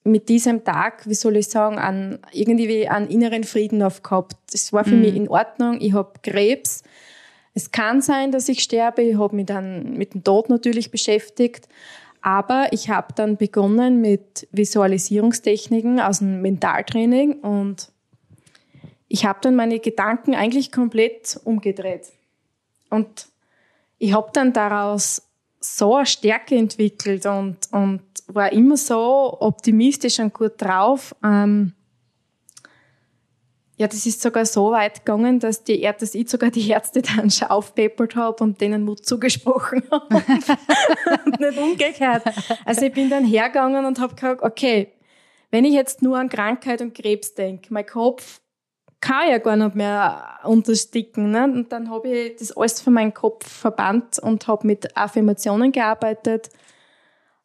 mit diesem Tag, wie soll ich sagen, an, irgendwie einen inneren Frieden aufgehabt. Das war für mhm. mich in Ordnung. Ich habe Krebs. Es kann sein, dass ich sterbe. Ich habe mich dann mit dem Tod natürlich beschäftigt. Aber ich habe dann begonnen mit Visualisierungstechniken aus dem Mentaltraining und ich habe dann meine Gedanken eigentlich komplett umgedreht. Und ich habe dann daraus so eine Stärke entwickelt und, und war immer so optimistisch und gut drauf. Ähm, ja, das ist sogar so weit gegangen, dass, die, dass ich sogar die Ärzte dann schon aufpeppert habe und denen Mut zugesprochen habe und nicht umgekehrt. Also ich bin dann hergegangen und habe gesagt, okay, wenn ich jetzt nur an Krankheit und Krebs denke, mein Kopf kann ja gar nicht mehr untersticken. Ne? Und dann habe ich das alles von meinem Kopf verbannt und habe mit Affirmationen gearbeitet.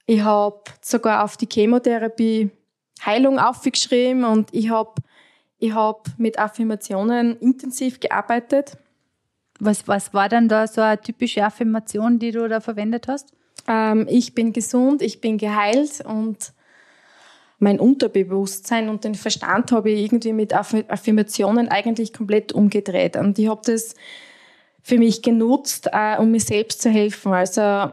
Ich habe sogar auf die Chemotherapie Heilung aufgeschrieben und ich habe ich hab mit Affirmationen intensiv gearbeitet. Was, was war dann da so eine typische Affirmation, die du da verwendet hast? Ähm, ich bin gesund, ich bin geheilt und mein Unterbewusstsein und den Verstand habe ich irgendwie mit Affirmationen eigentlich komplett umgedreht. Und ich habe das für mich genutzt, äh, um mir selbst zu helfen. Also,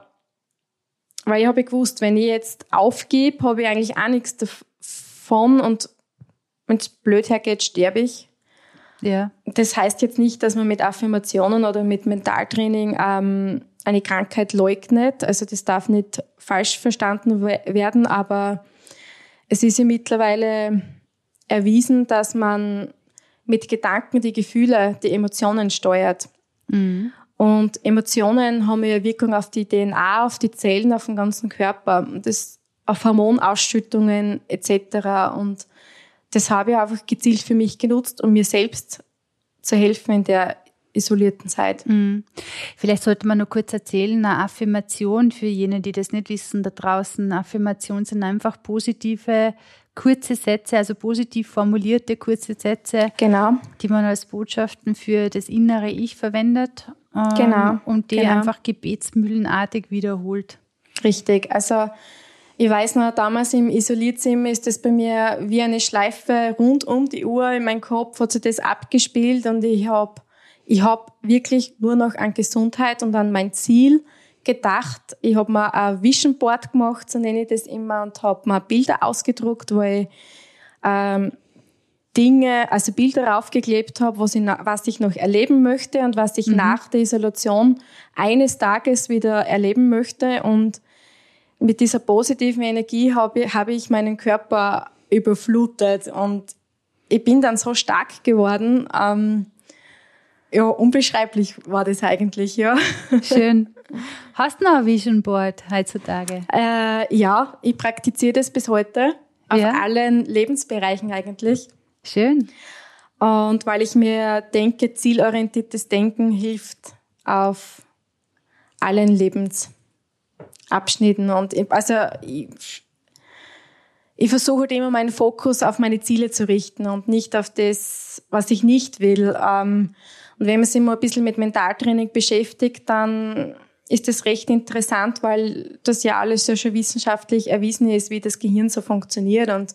weil ich habe gewusst, wenn ich jetzt aufgebe, habe ich eigentlich auch nichts davon und wenn es blöd hergeht, sterbe ich. Ja. Das heißt jetzt nicht, dass man mit Affirmationen oder mit Mentaltraining ähm, eine Krankheit leugnet. Also das darf nicht falsch verstanden werden, aber es ist ja mittlerweile erwiesen, dass man mit Gedanken die Gefühle, die Emotionen steuert. Mhm. Und Emotionen haben ja Wirkung auf die DNA, auf die Zellen, auf den ganzen Körper, das auf Hormonausschüttungen etc. Und das habe ich einfach gezielt für mich genutzt, um mir selbst zu helfen in der isolierten Zeit. Mhm. Vielleicht sollte man noch kurz erzählen, eine Affirmation für jene, die das nicht wissen da draußen. Affirmationen sind einfach positive, kurze Sätze, also positiv formulierte kurze Sätze, genau. die man als Botschaften für das innere Ich verwendet ähm, genau. und die genau. einfach gebetsmühlenartig wiederholt. Richtig, also ich weiß noch, damals im Isolierzimmer ist das bei mir wie eine Schleife rund um die Uhr in meinem Kopf, hat sich das abgespielt und ich habe ich habe wirklich nur noch an Gesundheit und an mein Ziel gedacht. Ich habe mir ein Vision Board gemacht, so nenne ich das immer, und habe mir Bilder ausgedruckt, wo ich ähm, Dinge, also Bilder aufgeklebt habe, was ich, was ich noch erleben möchte und was ich mhm. nach der Isolation eines Tages wieder erleben möchte. Und mit dieser positiven Energie habe, habe ich meinen Körper überflutet und ich bin dann so stark geworden. Ähm, ja, unbeschreiblich war das eigentlich, ja. Schön. Hast du noch ein Vision Board heutzutage? Äh, ja, ich praktiziere das bis heute auf ja. allen Lebensbereichen eigentlich. Schön. Und weil ich mir denke, zielorientiertes Denken hilft auf allen Lebensabschnitten. Und also ich, ich versuche halt immer meinen Fokus auf meine Ziele zu richten und nicht auf das, was ich nicht will. Ähm, und wenn man sich mal ein bisschen mit Mentaltraining beschäftigt, dann ist das recht interessant, weil das ja alles ja schon wissenschaftlich erwiesen ist, wie das Gehirn so funktioniert. Und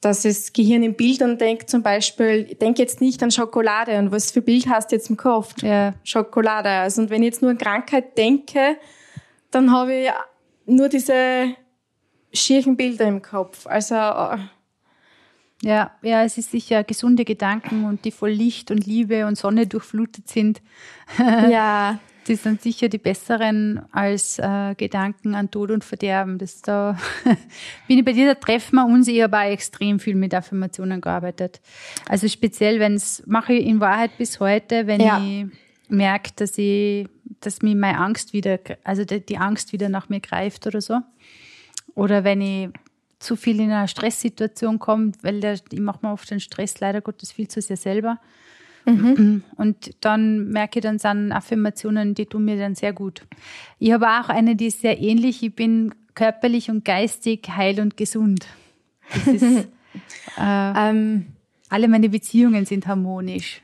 dass das Gehirn in Bildern denkt, zum Beispiel, ich denke jetzt nicht an Schokolade und was für Bild hast du jetzt im Kopf? Ja. Schokolade. Also, und wenn ich jetzt nur an Krankheit denke, dann habe ich nur diese schierchen Bilder im Kopf. Also, äh, Ja, ja, es ist sicher gesunde Gedanken und die voll Licht und Liebe und Sonne durchflutet sind. ja, Die sind sicher die besseren als äh, Gedanken an Tod und Verderben. Das da bin ich bei dir, da treffen wir uns. Ich habe auch extrem viel mit Affirmationen gearbeitet. Also speziell, wenn es mache ich in Wahrheit bis heute, wenn Ja. ich merke, dass ich, dass mir meine Angst wieder, also die, die Angst wieder nach mir greift oder so. Oder wenn ich zu viel in eine Stresssituation komme, weil der, ich mache mir oft den Stress leider Gottes viel zu sehr selber. Und dann merke ich, dann sind Affirmationen, die tun mir dann sehr gut. Ich habe auch eine, die ist sehr ähnlich. Ich bin körperlich und geistig heil und gesund. Ist, äh, ähm, alle meine Beziehungen sind harmonisch.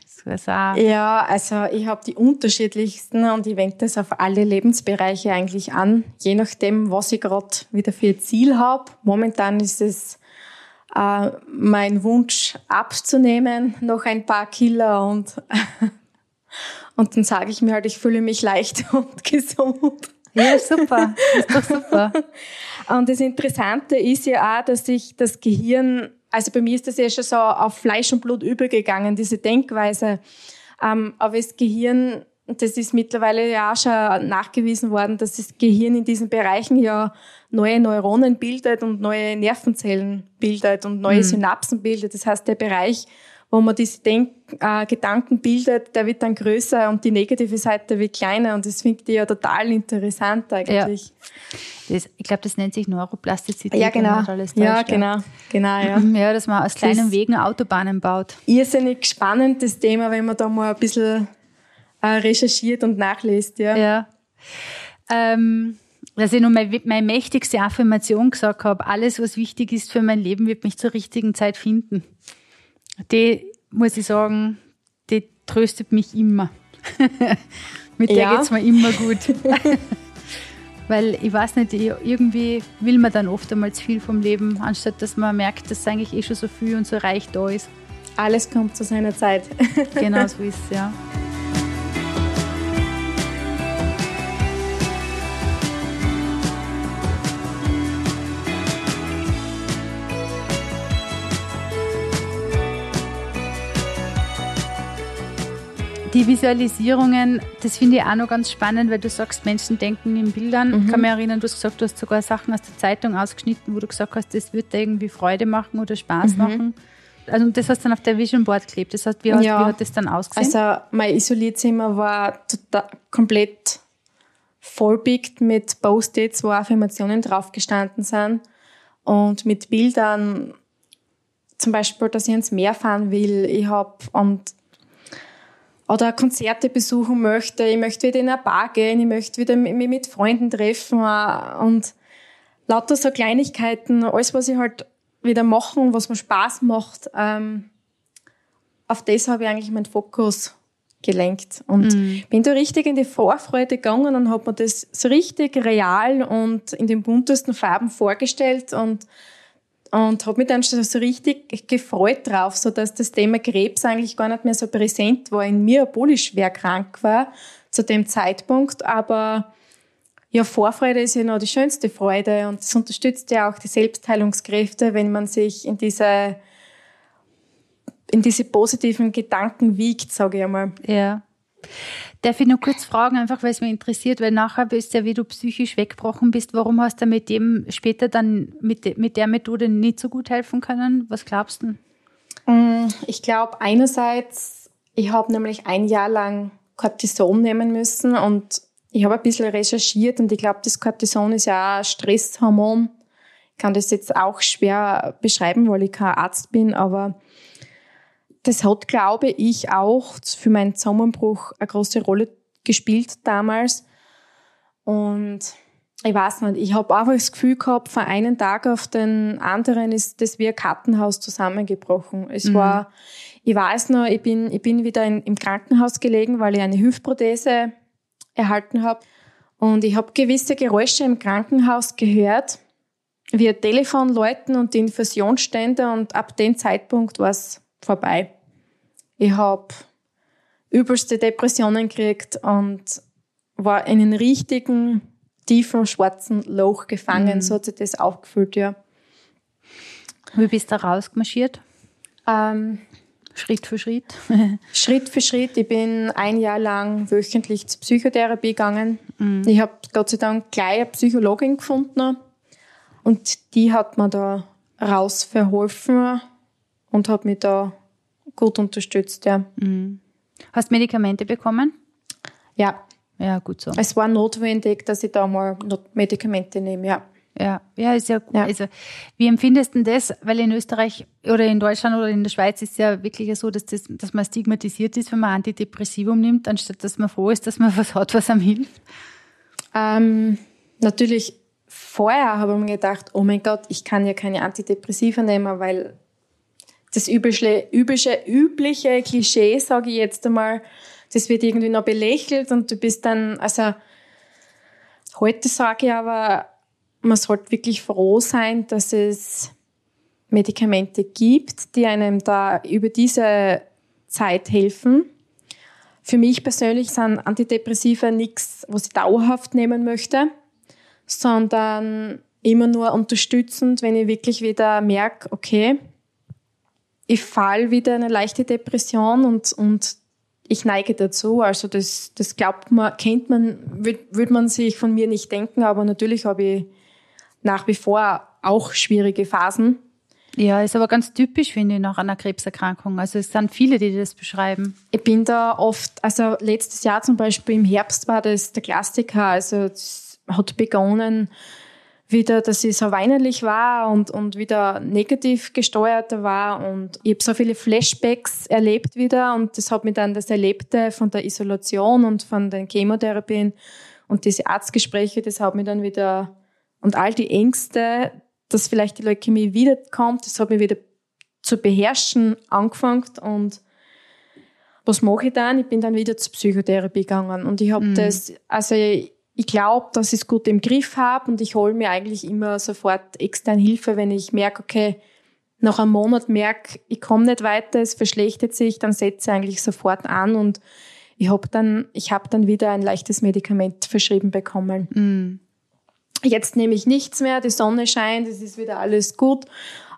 Auch, Ja, also ich habe die unterschiedlichsten und ich wende das auf alle Lebensbereiche eigentlich an, je nachdem, was ich gerade wieder für Ziel habe. Momentan ist es äh, mein Wunsch abzunehmen, noch ein paar Kilo und, und dann sage ich mir halt, ich fühle mich leicht und gesund. ja, super. Das ist doch super. Und das Interessante ist ja auch, dass sich das Gehirn, also bei mir ist das ja schon so auf Fleisch und Blut übergegangen, diese Denkweise. Ähm, aber das Gehirn, das ist mittlerweile ja auch schon nachgewiesen worden, dass das Gehirn in diesen Bereichen ja neue Neuronen bildet und neue Nervenzellen bildet und neue Synapsen bildet. Das heißt, der Bereich, wo man diese Denk äh, Gedanken bildet, der wird dann größer und die negative Seite wird kleiner. Und das finde ich ja total interessant eigentlich. Das, ich glaube, das nennt sich Neuroplastizität. Ja, genau. Ja, genau. Genau, ja. Ja, dass man aus kleinen Das- Wegen Autobahnen baut. Irrsinnig spannendes Thema, wenn man da mal ein bisschen äh, recherchiert und nachliest, ja. Ja. Ähm, dass ich nur meine, meine mächtigste Affirmation gesagt habe, alles, was wichtig ist für mein Leben, wird mich zur richtigen Zeit finden. Die, muss ich sagen, die tröstet mich immer. Mit der Ja. geht's mir immer gut. Weil ich weiß nicht, ich- irgendwie will man dann oft einmal zu viel vom Leben, anstatt dass man merkt, dass eigentlich eh schon so viel und so reich da ist. Alles kommt zu seiner Zeit. Genau so ist es, ja. Die Visualisierungen, das finde ich auch noch ganz spannend, weil du sagst, Menschen denken in Bildern. Ich kann mich erinnern, du hast gesagt, du hast sogar Sachen aus der Zeitung ausgeschnitten, wo du gesagt hast, das wird dir irgendwie Freude machen oder Spaß machen. Also und das hast du dann auf der Vision Board geklebt. Das heißt, wie, hast, Ja. wie hat das dann ausgesehen? Also mein Isolierzimmer war total, komplett vollpickt mit Post-its, wo Affirmationen draufgestanden sind und mit Bildern, zum Beispiel, dass ich ins Meer fahren will, ich hab und oder Konzerte besuchen möchte, ich möchte wieder in eine Bar gehen, ich möchte wieder mich mit Freunden treffen äh, und lauter so Kleinigkeiten, alles, was ich halt wieder machen, was mir Spaß macht, ähm, auf das habe ich eigentlich meinen Fokus gelenkt. Und bin da richtig in die Vorfreude gegangen und habe mir das so richtig real und in den buntesten Farben vorgestellt und, und habe mich dann schon so richtig gefreut drauf, so dass das Thema Krebs eigentlich gar nicht mehr so präsent war in mir, obwohl ich schwer krank war zu dem Zeitpunkt. Aber ja, Vorfreude ist ja noch die schönste Freude und es unterstützt ja auch die Selbstheilungskräfte, wenn man sich in diese in diese positiven Gedanken wiegt, sage ich einmal. Ja. Darf ich nur kurz fragen, einfach weil es mich interessiert, weil nachher bist ja, wie du psychisch weggebrochen bist, warum hast du mit dem später dann mit, mit der Methode nicht so gut helfen können? Was glaubst du? Mm, Ich glaube, einerseits, ich habe nämlich ein Jahr lang Cortison nehmen müssen und ich habe ein bisschen recherchiert und ich glaube, das Cortison ist ja auch ein Stresshormon. Ich kann das jetzt auch schwer beschreiben, weil ich kein Arzt bin, aber das hat, glaube ich, auch für meinen Zusammenbruch eine große Rolle gespielt damals. Und ich weiß nicht, ich habe einfach das Gefühl gehabt, von einem Tag auf den anderen ist das wie ein Kartenhaus zusammengebrochen. Es war, ich weiß noch, ich bin, ich bin wieder in, im Krankenhaus gelegen, weil ich eine Hüftprothese erhalten habe. Und ich habe gewisse Geräusche im Krankenhaus gehört. via Telefon läuten und die Infusionsstände und ab dem Zeitpunkt war es vorbei. Ich habe übelste Depressionen gekriegt und war in einen richtigen, tiefen, schwarzen Loch gefangen. Mhm. So hat sich das aufgefühlt, ja. Wie bist du da rausgemarschiert? Ähm, Schritt für Schritt? Schritt für Schritt. Ich bin ein Jahr lang wöchentlich zur Psychotherapie gegangen. Mhm. Ich habe Gott sei Dank gleich eine Psychologin gefunden und die hat mir da rausverholfen und hat mich da gut unterstützt. Ja. Mhm. Hast Medikamente bekommen? Ja. Ja, gut so. Es war notwendig, dass ich da mal Medikamente nehme, ja. Ja, ja, ist ja, gut. ja. Also, wie empfindest du das? Weil in Österreich oder in Deutschland oder in der Schweiz ist es ja wirklich so, dass, das, dass man stigmatisiert ist, wenn man Antidepressivum nimmt, anstatt dass man froh ist, dass man was hat, was einem hilft. Ähm, natürlich, vorher habe ich mir gedacht, oh mein Gott, ich kann ja keine Antidepressiva nehmen, weil das übliche, übliche, übliche Klischee, sage ich jetzt einmal, das wird irgendwie noch belächelt und du bist dann, also heute sage ich aber, man sollte wirklich froh sein, dass es Medikamente gibt, die einem da über diese Zeit helfen. Für mich persönlich sind Antidepressiva nichts, was ich dauerhaft nehmen möchte, sondern immer nur unterstützend, wenn ich wirklich wieder merke, okay, ich fall wieder in eine leichte Depression und, und ich neige dazu. Also das, das glaubt man, kennt man, würde würd man sich von mir nicht denken, aber natürlich habe ich nach wie vor auch schwierige Phasen. Ja, ist aber ganz typisch, finde ich, nach einer Krebserkrankung. Also es sind viele, die das beschreiben. Ich bin da oft, also letztes Jahr zum Beispiel im Herbst war das der Klassiker. Also es hat begonnen wieder, dass ich so weinerlich war und, und wieder negativ gesteuerter war. Und ich habe so viele Flashbacks erlebt wieder und das hat mir dann das Erlebte von der Isolation und von den Chemotherapien und diese Arztgespräche, das hat mir dann wieder und all die Ängste, dass vielleicht die Leukämie wiederkommt, das hat mich wieder zu beherrschen angefangen und was mache ich dann? Ich bin dann wieder zur Psychotherapie gegangen und ich habe mhm. das, also ich, ich glaube, dass ich es gut im Griff habe und ich hole mir eigentlich immer sofort extern Hilfe, wenn ich merke, okay, nach einem Monat merke, ich komme nicht weiter, es verschlechtert sich, dann setze ich eigentlich sofort an und ich habe dann, ich habe dann wieder ein leichtes Medikament verschrieben bekommen. Mhm jetzt nehme ich nichts mehr, die Sonne scheint, es ist wieder alles gut.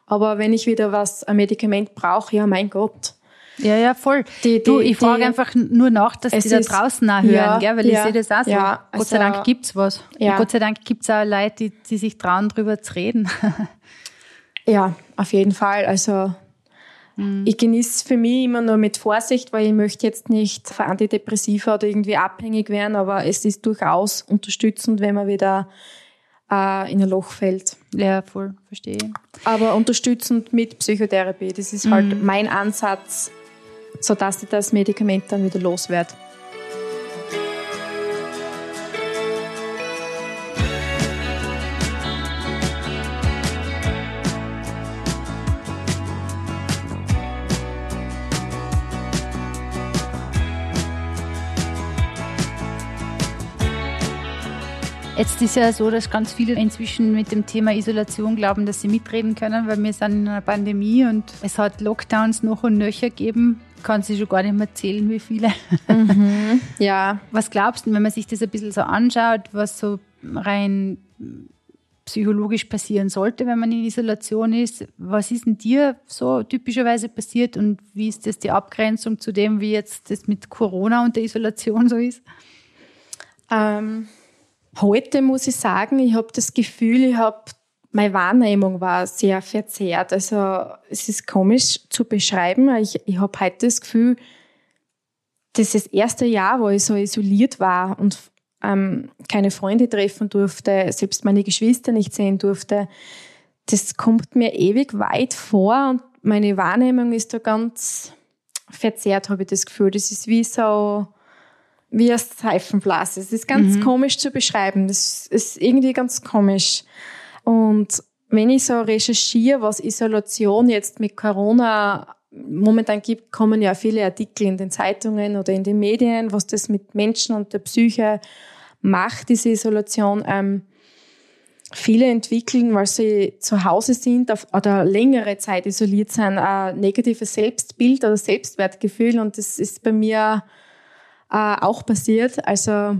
Aber wenn ich wieder was, ein Medikament brauche, ja, mein Gott. Ja, ja, voll. Die, die, du, ich frage einfach nur nach, dass die da draußen auch hören, ja, gell? weil ja, ich sehe das auch so. Ja, Gott sei Dank also, gibt's was. Ja. Und Gott sei Dank gibt's auch Leute, die, die sich trauen, drüber zu reden. ja, auf jeden Fall. Also mhm. ich genieße für mich immer nur mit Vorsicht, weil ich möchte jetzt nicht für Antidepressiva oder irgendwie abhängig werden, aber es ist durchaus unterstützend, wenn man wieder äh, in ein Loch fällt. Ja, voll, verstehe. Aber unterstützend mit Psychotherapie. Das ist halt mhm. mein Ansatz, sodass ich das Medikament dann wieder loswerde. Jetzt ist ja so, dass ganz viele inzwischen mit dem Thema Isolation glauben, dass sie mitreden können, weil wir sind in einer Pandemie und es hat Lockdowns noch und nöcher gegeben. Kann sich schon gar nicht mehr zählen, wie viele. Mhm, ja. Was glaubst du, wenn man sich das ein bisschen so anschaut, was so rein psychologisch passieren sollte, wenn man in Isolation ist? Was ist denn dir so typischerweise passiert und wie ist das die Abgrenzung zu dem, wie jetzt das mit Corona und der Isolation so ist? Ähm Heute muss ich sagen, ich habe das Gefühl, ich habe meine Wahrnehmung war sehr verzerrt. Also es ist komisch zu beschreiben. Ich, ich habe heute das Gefühl, das ist das erste Jahr, wo ich so isoliert war und ähm, keine Freunde treffen durfte, selbst meine Geschwister nicht sehen durfte. Das kommt mir ewig weit vor und meine Wahrnehmung ist da ganz verzerrt, habe ich das Gefühl. Das ist wie so wie eine Seifenblase. Es ist ganz mhm. komisch zu beschreiben. Das ist irgendwie ganz komisch. Und wenn ich so recherchiere, was Isolation jetzt mit Corona momentan gibt, kommen ja viele Artikel in den Zeitungen oder in den Medien, was das mit Menschen und der Psyche macht, diese Isolation. Ähm, viele entwickeln, weil sie zu Hause sind oder längere Zeit isoliert sind, ein negatives Selbstbild oder Selbstwertgefühl. Und das ist bei mir äh, auch passiert. Also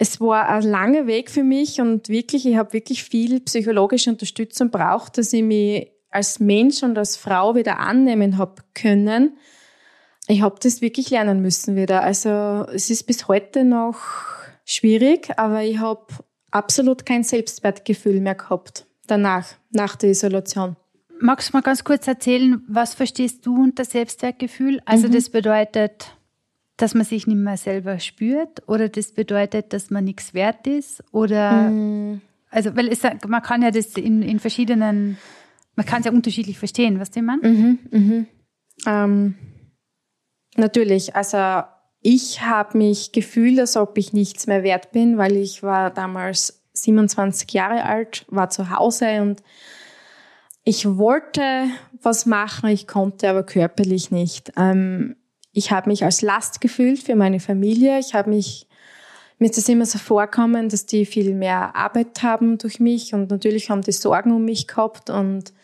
es war ein langer Weg für mich und wirklich, ich habe wirklich viel psychologische Unterstützung braucht, dass ich mich als Mensch und als Frau wieder annehmen habe können. Ich habe das wirklich lernen müssen wieder. Also es ist bis heute noch schwierig, aber ich habe absolut kein Selbstwertgefühl mehr gehabt danach, nach der Isolation. Magst du mal ganz kurz erzählen, was verstehst du unter Selbstwertgefühl? Also mhm. das bedeutet, dass man sich nicht mehr selber spürt oder das bedeutet, dass man nichts wert ist oder mhm. also weil es, man kann ja das in, in verschiedenen, man kann es ja unterschiedlich verstehen, was du meinst? Mhm, mhm. Ähm, natürlich, also ich habe mich gefühlt, als ob ich nichts mehr wert bin, weil ich war damals 27 Jahre alt, war zu Hause und ich wollte was machen, ich konnte aber körperlich nicht. Ähm, ich habe mich als Last gefühlt für meine Familie. Ich habe mich mir ist das immer so vorkommen, dass die viel mehr Arbeit haben durch mich und natürlich haben die Sorgen um mich gehabt und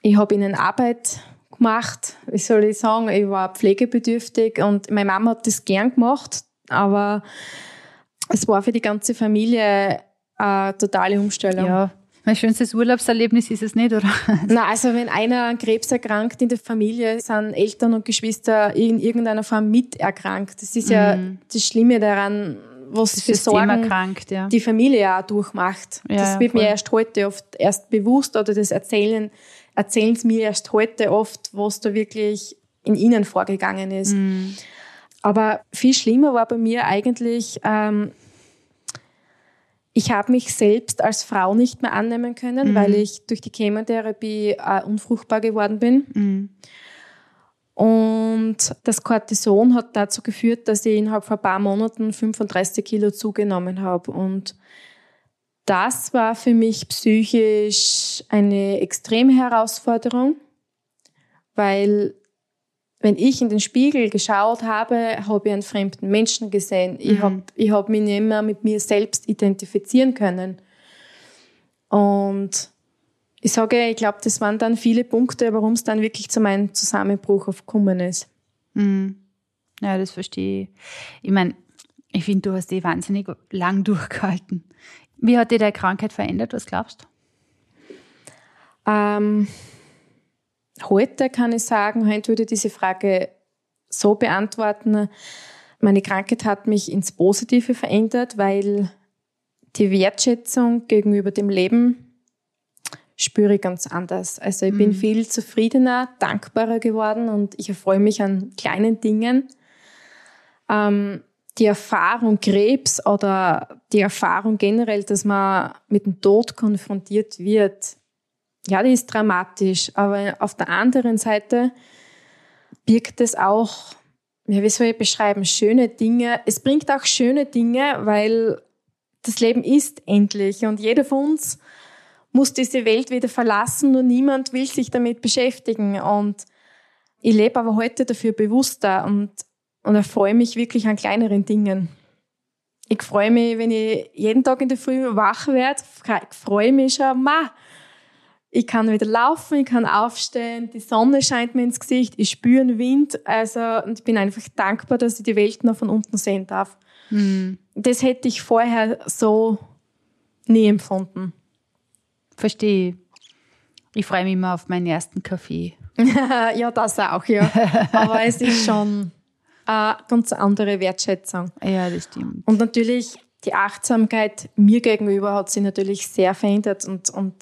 ich habe ihnen Arbeit gemacht. Wie soll ich sagen? Ich war pflegebedürftig und meine Mama hat das gern gemacht, aber es war für die ganze Familie eine totale Umstellung. Ja. Mein schönstes Urlaubserlebnis ist es nicht, oder? Nein, also wenn einer an Krebs erkrankt in der Familie, sind Eltern und Geschwister in irgendeiner Form mit erkrankt. Das ist ja mhm. das Schlimme daran, was das für Sorgen erkrankt, ja. die Familie auch durchmacht. Ja, das wird voll. mir erst heute oft erst bewusst oder das Erzählen erzählen es mir erst heute oft, was da wirklich in ihnen vorgegangen ist. Mhm. Aber viel schlimmer war bei mir eigentlich, ähm, ich habe mich selbst als Frau nicht mehr annehmen können, mhm. weil ich durch die Chemotherapie äh, unfruchtbar geworden bin. Mhm. Und das Cortison hat dazu geführt, dass ich innerhalb von ein paar Monaten 35 Kilo zugenommen habe. Und das war für mich psychisch eine extreme Herausforderung, weil wenn ich in den Spiegel geschaut habe, habe ich einen fremden Menschen gesehen. Ich mhm. habe ich hab mich nicht mehr mit mir selbst identifizieren können. Und ich sage, ich glaube, das waren dann viele Punkte, warum es dann wirklich zu meinem Zusammenbruch gekommen ist. Mhm. Ja, das verstehe ich. Ich meine, ich finde, du hast die wahnsinnig lang durchgehalten. Wie hat dich deine Krankheit verändert? Was glaubst du? Ähm, heute kann ich sagen, heute würde ich diese Frage so beantworten. Meine Krankheit hat mich ins Positive verändert, weil die Wertschätzung gegenüber dem Leben spüre ich ganz anders. Also ich mhm. bin viel zufriedener, dankbarer geworden und ich erfreue mich an kleinen Dingen. Ähm, die Erfahrung Krebs oder die Erfahrung generell, dass man mit dem Tod konfrontiert wird, ja, die ist dramatisch. Aber auf der anderen Seite birgt es auch, ja, wie soll ich beschreiben, schöne Dinge. Es bringt auch schöne Dinge, weil das Leben ist endlich und jeder von uns muss diese Welt wieder verlassen, nur niemand will sich damit beschäftigen. Und ich lebe aber heute dafür bewusster und und erfreue mich wirklich an kleineren Dingen. Ich freue mich, wenn ich jeden Tag in der Früh wach werde, ich freue mich schon, ma, ich kann wieder laufen, ich kann aufstehen, die Sonne scheint mir ins Gesicht, ich spüre den Wind, also, und ich bin einfach dankbar, dass ich die Welt noch von unten sehen darf. Hm. Das hätte ich vorher so nie empfunden. Verstehe. Ich freue mich immer auf meinen ersten Kaffee. ja, das auch, ja. Aber es ist schon, eine ganz andere Wertschätzung. Ja, das stimmt. Und natürlich die Achtsamkeit mir gegenüber hat sich natürlich sehr verändert und, und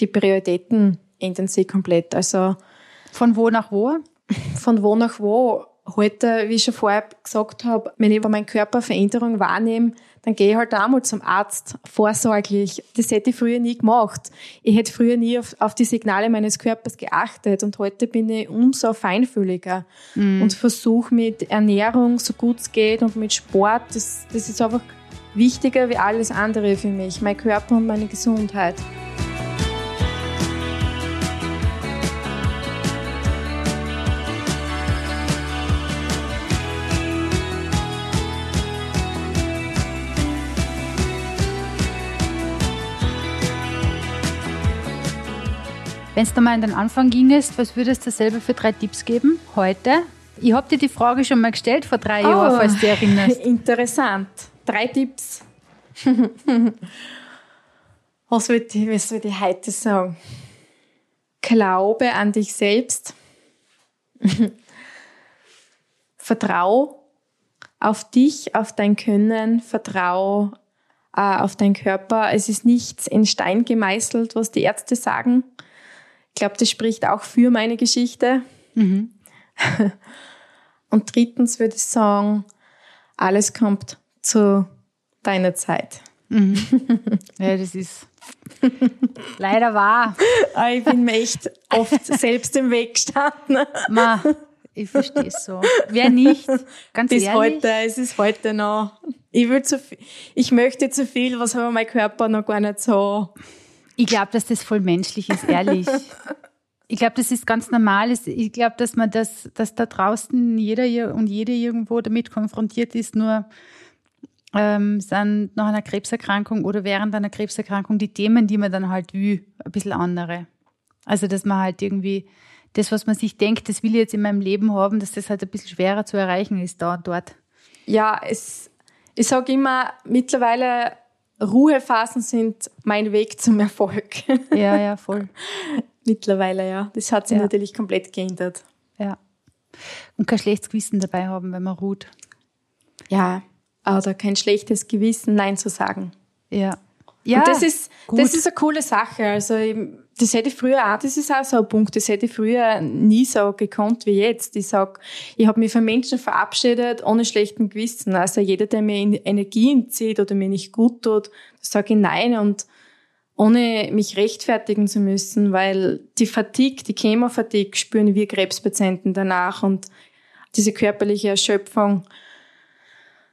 die Prioritäten ändern sich komplett. Also von wo nach wo? Von wo nach wo. Heute, wie ich schon vorher gesagt habe, wenn ich über meinen Körper Veränderung wahrnehme, dann gehe ich halt einmal zum Arzt, vorsorglich. Das hätte ich früher nie gemacht. Ich hätte früher nie auf, auf die Signale meines Körpers geachtet und heute bin ich umso feinfühliger mhm. und versuche mit Ernährung, so gut es geht und mit Sport, das, das ist einfach wichtiger wie alles andere für mich, mein Körper und meine Gesundheit. Wenn du mal an den Anfang gingest, was würdest du selber für drei Tipps geben heute? Ich habe dir die Frage schon mal gestellt vor drei oh, Jahren, falls du dich erinnerst. Interessant. Drei Tipps. was würde ich, würd ich heute sagen? Glaube an dich selbst. Vertrau auf dich, auf dein Können, vertrau äh, auf deinen Körper. Es ist nichts in Stein gemeißelt, was die Ärzte sagen. Ich glaube, das spricht auch für meine Geschichte. Mhm. Und drittens würde ich sagen, alles kommt zu deiner Zeit. Mhm. Ja, das ist leider wahr. Ah, ich bin mir echt oft selbst im Weg gestanden. Ma, ich verstehe es so. Wer nicht? Ganz Bis ehrlich. heute, es ist heute noch. Ich will zu viel, ich möchte zu viel, was aber mein Körper noch gar nicht so. Ich glaube, dass das voll menschlich ist, ehrlich. ich glaube, das ist ganz normal. Ich glaube, dass man das, dass da draußen jeder und jede irgendwo damit konfrontiert ist, nur ähm, sind nach einer Krebserkrankung oder während einer Krebserkrankung die Themen, die man dann halt will, ein bisschen andere. Also, dass man halt irgendwie das, was man sich denkt, das will ich jetzt in meinem Leben haben, dass das halt ein bisschen schwerer zu erreichen ist da und dort. Ja, es, ich sage immer, mittlerweile Ruhephasen sind mein Weg zum Erfolg. Ja, ja, voll. mittlerweile, ja. Das hat sich ja. natürlich komplett geändert. Ja. Und kein schlechtes Gewissen dabei haben, wenn man ruht. Ja, oder kein schlechtes Gewissen, Nein zu sagen. Ja. Ja, und das ist, das ist eine coole Sache. Also, das hätte ich früher auch, das ist auch so ein Punkt, das hätte ich früher nie so gekonnt wie jetzt. Ich sag, ich habe mich von Menschen verabschiedet ohne schlechten Gewissen. Also jeder, der mir Energie entzieht oder mir nicht gut tut, sage ich nein und ohne mich rechtfertigen zu müssen, weil die Fatigue, die Chemofatigue spüren wir Krebspatienten danach und diese körperliche Erschöpfung,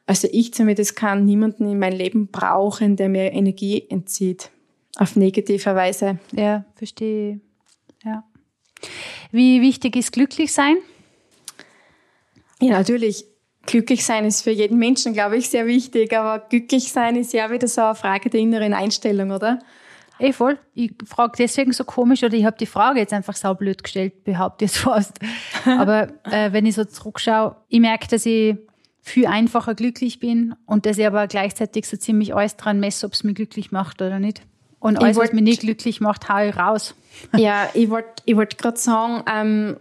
also ich zumindest kann niemanden in mein Leben brauchen, der mir Energie entzieht. Auf negative Weise. Ja, verstehe. Ja. Wie wichtig ist glücklich sein? Ja, natürlich. Glücklich sein ist für jeden Menschen, glaube ich, sehr wichtig. Aber glücklich sein ist ja wieder so eine Frage der inneren Einstellung, oder? Eh voll. Ich frage deswegen so komisch oder ich habe die Frage jetzt einfach saublöd gestellt, behaupte jetzt fast. Aber äh, wenn ich so zurückschaue, ich merke, dass ich viel einfacher glücklich bin und dass ich aber gleichzeitig so ziemlich alles dran messe, ob es mich glücklich macht oder nicht. Und alles, wollt, was mich nicht glücklich macht, haue ich raus. Ja, ich wollte ich wollt gerade sagen, ähm,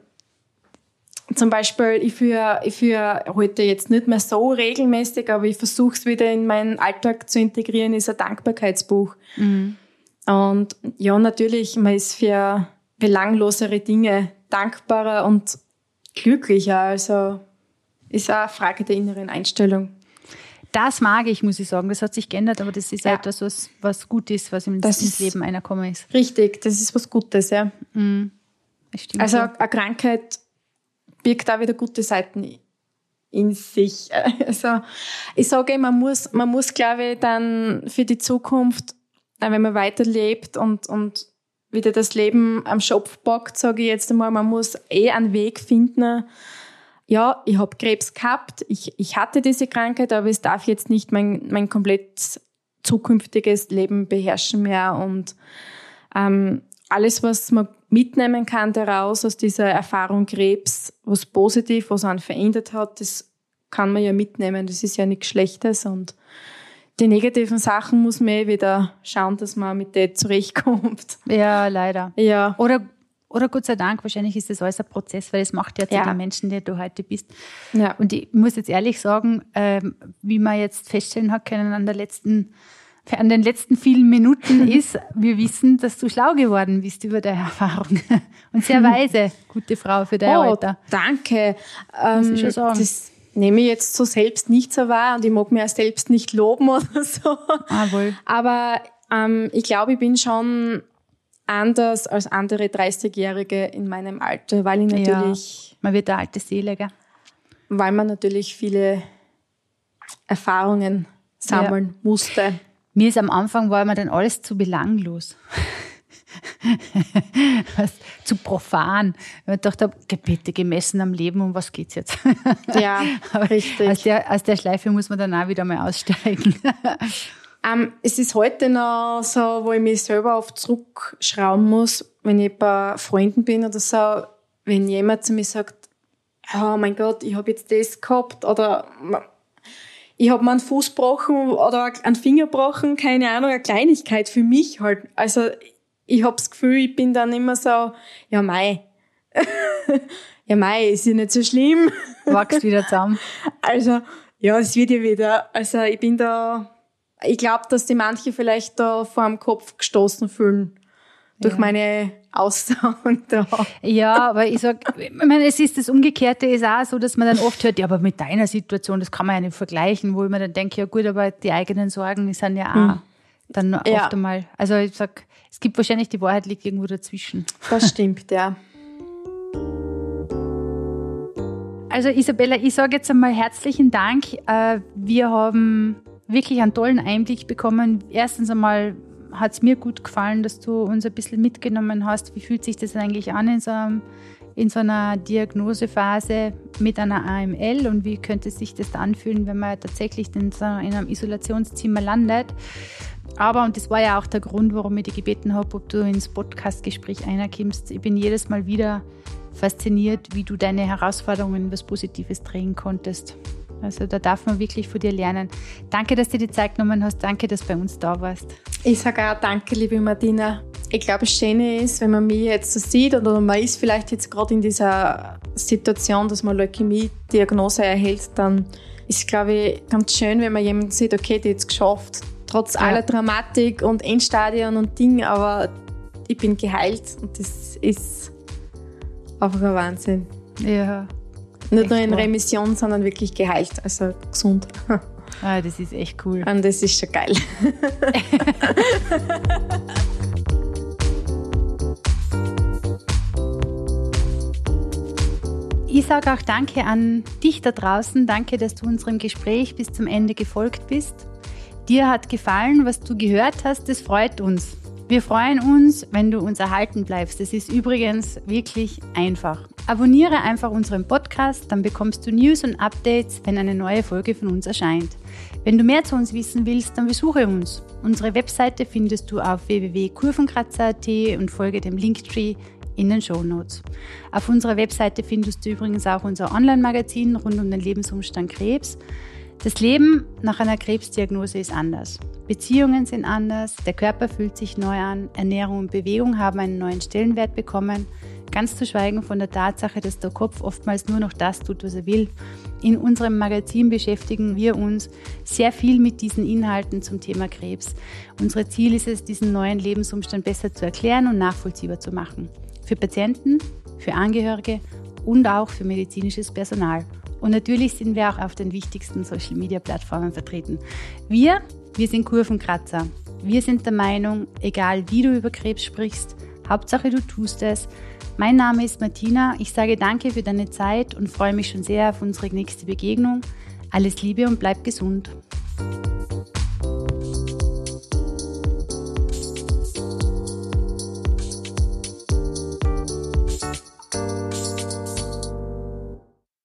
zum Beispiel, ich führe, ich führe heute jetzt nicht mehr so regelmäßig, aber ich versuche es wieder in meinen Alltag zu integrieren, ist ein Dankbarkeitsbuch. Mhm. Und ja, natürlich, man ist für belanglosere Dinge dankbarer und glücklicher. Also ist auch eine Frage der inneren Einstellung. Das mag ich, muss ich sagen. Das hat sich geändert, aber das ist ja. etwas, was, was gut ist, was im das ins Leben einer kommen ist. Richtig, das ist was Gutes, ja. Mhm. Also so. eine Krankheit birgt auch wieder gute Seiten in sich. Also ich sage, man muss, man muss, glaube ich, dann für die Zukunft, wenn man weiterlebt und, und wieder das Leben am Schopf packt, sage ich jetzt einmal, man muss eh einen Weg finden, ja, ich habe Krebs gehabt, ich, ich hatte diese Krankheit, aber es darf jetzt nicht mein, mein komplett zukünftiges Leben beherrschen mehr. Und ähm, alles, was man mitnehmen kann daraus aus dieser Erfahrung Krebs, was positiv, was einen verändert hat, das kann man ja mitnehmen. Das ist ja nichts Schlechtes und die negativen Sachen muss man eh wieder schauen, dass man mit denen zurechtkommt. Ja, leider. Ja. Oder oder Gott sei Dank, wahrscheinlich ist das alles ein Prozess, weil es macht ja zu ja. den Menschen, der du heute bist. Ja. Und ich muss jetzt ehrlich sagen, ähm, wie man jetzt feststellen hat können an der letzten an den letzten vielen Minuten ist, wir wissen, dass du schlau geworden bist über deine Erfahrung. Und sehr weise, gute Frau für dein oh, Alter. Danke. Ähm, ich schon sagen. Das nehme ich jetzt so selbst nicht so wahr und ich mag mir selbst nicht loben oder so. Ah, wohl. Aber ähm, ich glaube, ich bin schon anders als andere 30-Jährige in meinem Alter, weil ich natürlich. Ja, man wird eine alte Seele, gell? Weil man natürlich viele Erfahrungen sammeln ja. musste. Mir ist am Anfang war mir dann alles zu belanglos. was, zu profan. Ich dachte, bitte gemessen am Leben, um was geht's jetzt? ja, richtig. Aus der, aus der Schleife muss man dann auch wieder mal aussteigen. Ähm, es ist heute noch so, wo ich mich selber oft zurückschrauben muss, wenn ich bei Freunden bin oder so, wenn jemand zu mir sagt, oh mein Gott, ich habe jetzt das gehabt oder ich habe mir einen Fuß gebrochen oder einen Finger gebrochen, keine Ahnung, eine Kleinigkeit für mich halt. Also ich habe das Gefühl, ich bin dann immer so, ja mei, ja mei, ist ja nicht so schlimm. Wachst wieder zusammen. Also ja, es wird ja wieder. Also ich bin da, ich glaube, dass die manche vielleicht da vor dem Kopf gestoßen fühlen durch ja. meine Aussagen da. Ja, aber ich sag, ich meine, es ist das Umgekehrte ist auch so, dass man dann oft hört, ja, aber mit deiner Situation, das kann man ja nicht vergleichen, wo ich mir dann denke, ja gut, aber die eigenen Sorgen, die sind ja auch hm. dann oft ja. einmal. Also ich sag, es gibt wahrscheinlich die Wahrheit liegt irgendwo dazwischen. Das stimmt, ja. Also Isabella, ich sage jetzt einmal herzlichen Dank. Äh, wir haben wirklich einen tollen Einblick bekommen. Erstens einmal, hat es mir gut gefallen, dass du uns ein bisschen mitgenommen hast. Wie fühlt sich das eigentlich an in so, einem, in so einer Diagnosephase mit einer AML und wie könnte sich das anfühlen, wenn man tatsächlich in, so, in einem Isolationszimmer landet? Aber, und das war ja auch der Grund, warum ich dich gebeten habe, ob du ins Podcastgespräch einerkommst. Ich bin jedes Mal wieder fasziniert, wie du deine Herausforderungen in was Positives drehen konntest. Also da darf man wirklich von dir lernen. Danke, dass du dir die Zeit genommen hast. Danke, dass du bei uns da warst. Ich sage auch danke, liebe Martina. Ich glaube, das Schöne ist, wenn man mich jetzt so sieht oder man ist vielleicht jetzt gerade in dieser Situation, dass man Leukämie-Diagnose erhält, dann ist es, glaube ich, ganz schön, wenn man jemanden sieht, okay, die hat es geschafft. Trotz ja. aller Dramatik und Endstadien und Ding, aber ich bin geheilt und das ist einfach ein Wahnsinn. Ja. Nicht nur in Remission, sondern wirklich geheilt, also gesund. Ah, das ist echt cool. Und das ist schon geil. Ich sage auch Danke an dich da draußen. Danke, dass du unserem Gespräch bis zum Ende gefolgt bist. Dir hat gefallen, was du gehört hast. Das freut uns. Wir freuen uns, wenn du uns erhalten bleibst. Das ist übrigens wirklich einfach. Abonniere einfach unseren Podcast, dann bekommst du News und Updates, wenn eine neue Folge von uns erscheint. Wenn du mehr zu uns wissen willst, dann besuche uns. Unsere Webseite findest du auf www.kurvenkratzer.at und folge dem Linktree in den Show Notes. Auf unserer Webseite findest du übrigens auch unser Online-Magazin rund um den Lebensumstand Krebs. Das Leben nach einer Krebsdiagnose ist anders. Beziehungen sind anders, der Körper fühlt sich neu an, Ernährung und Bewegung haben einen neuen Stellenwert bekommen Ganz zu schweigen von der Tatsache, dass der Kopf oftmals nur noch das tut, was er will. In unserem Magazin beschäftigen wir uns sehr viel mit diesen Inhalten zum Thema Krebs. Unser Ziel ist es, diesen neuen Lebensumstand besser zu erklären und nachvollziehbar zu machen. Für Patienten, für Angehörige und auch für medizinisches Personal. Und natürlich sind wir auch auf den wichtigsten Social-Media-Plattformen vertreten. Wir, wir sind Kurvenkratzer. Wir sind der Meinung, egal wie du über Krebs sprichst, Hauptsache du tust es, mein Name ist Martina. Ich sage danke für deine Zeit und freue mich schon sehr auf unsere nächste Begegnung. Alles Liebe und bleib gesund.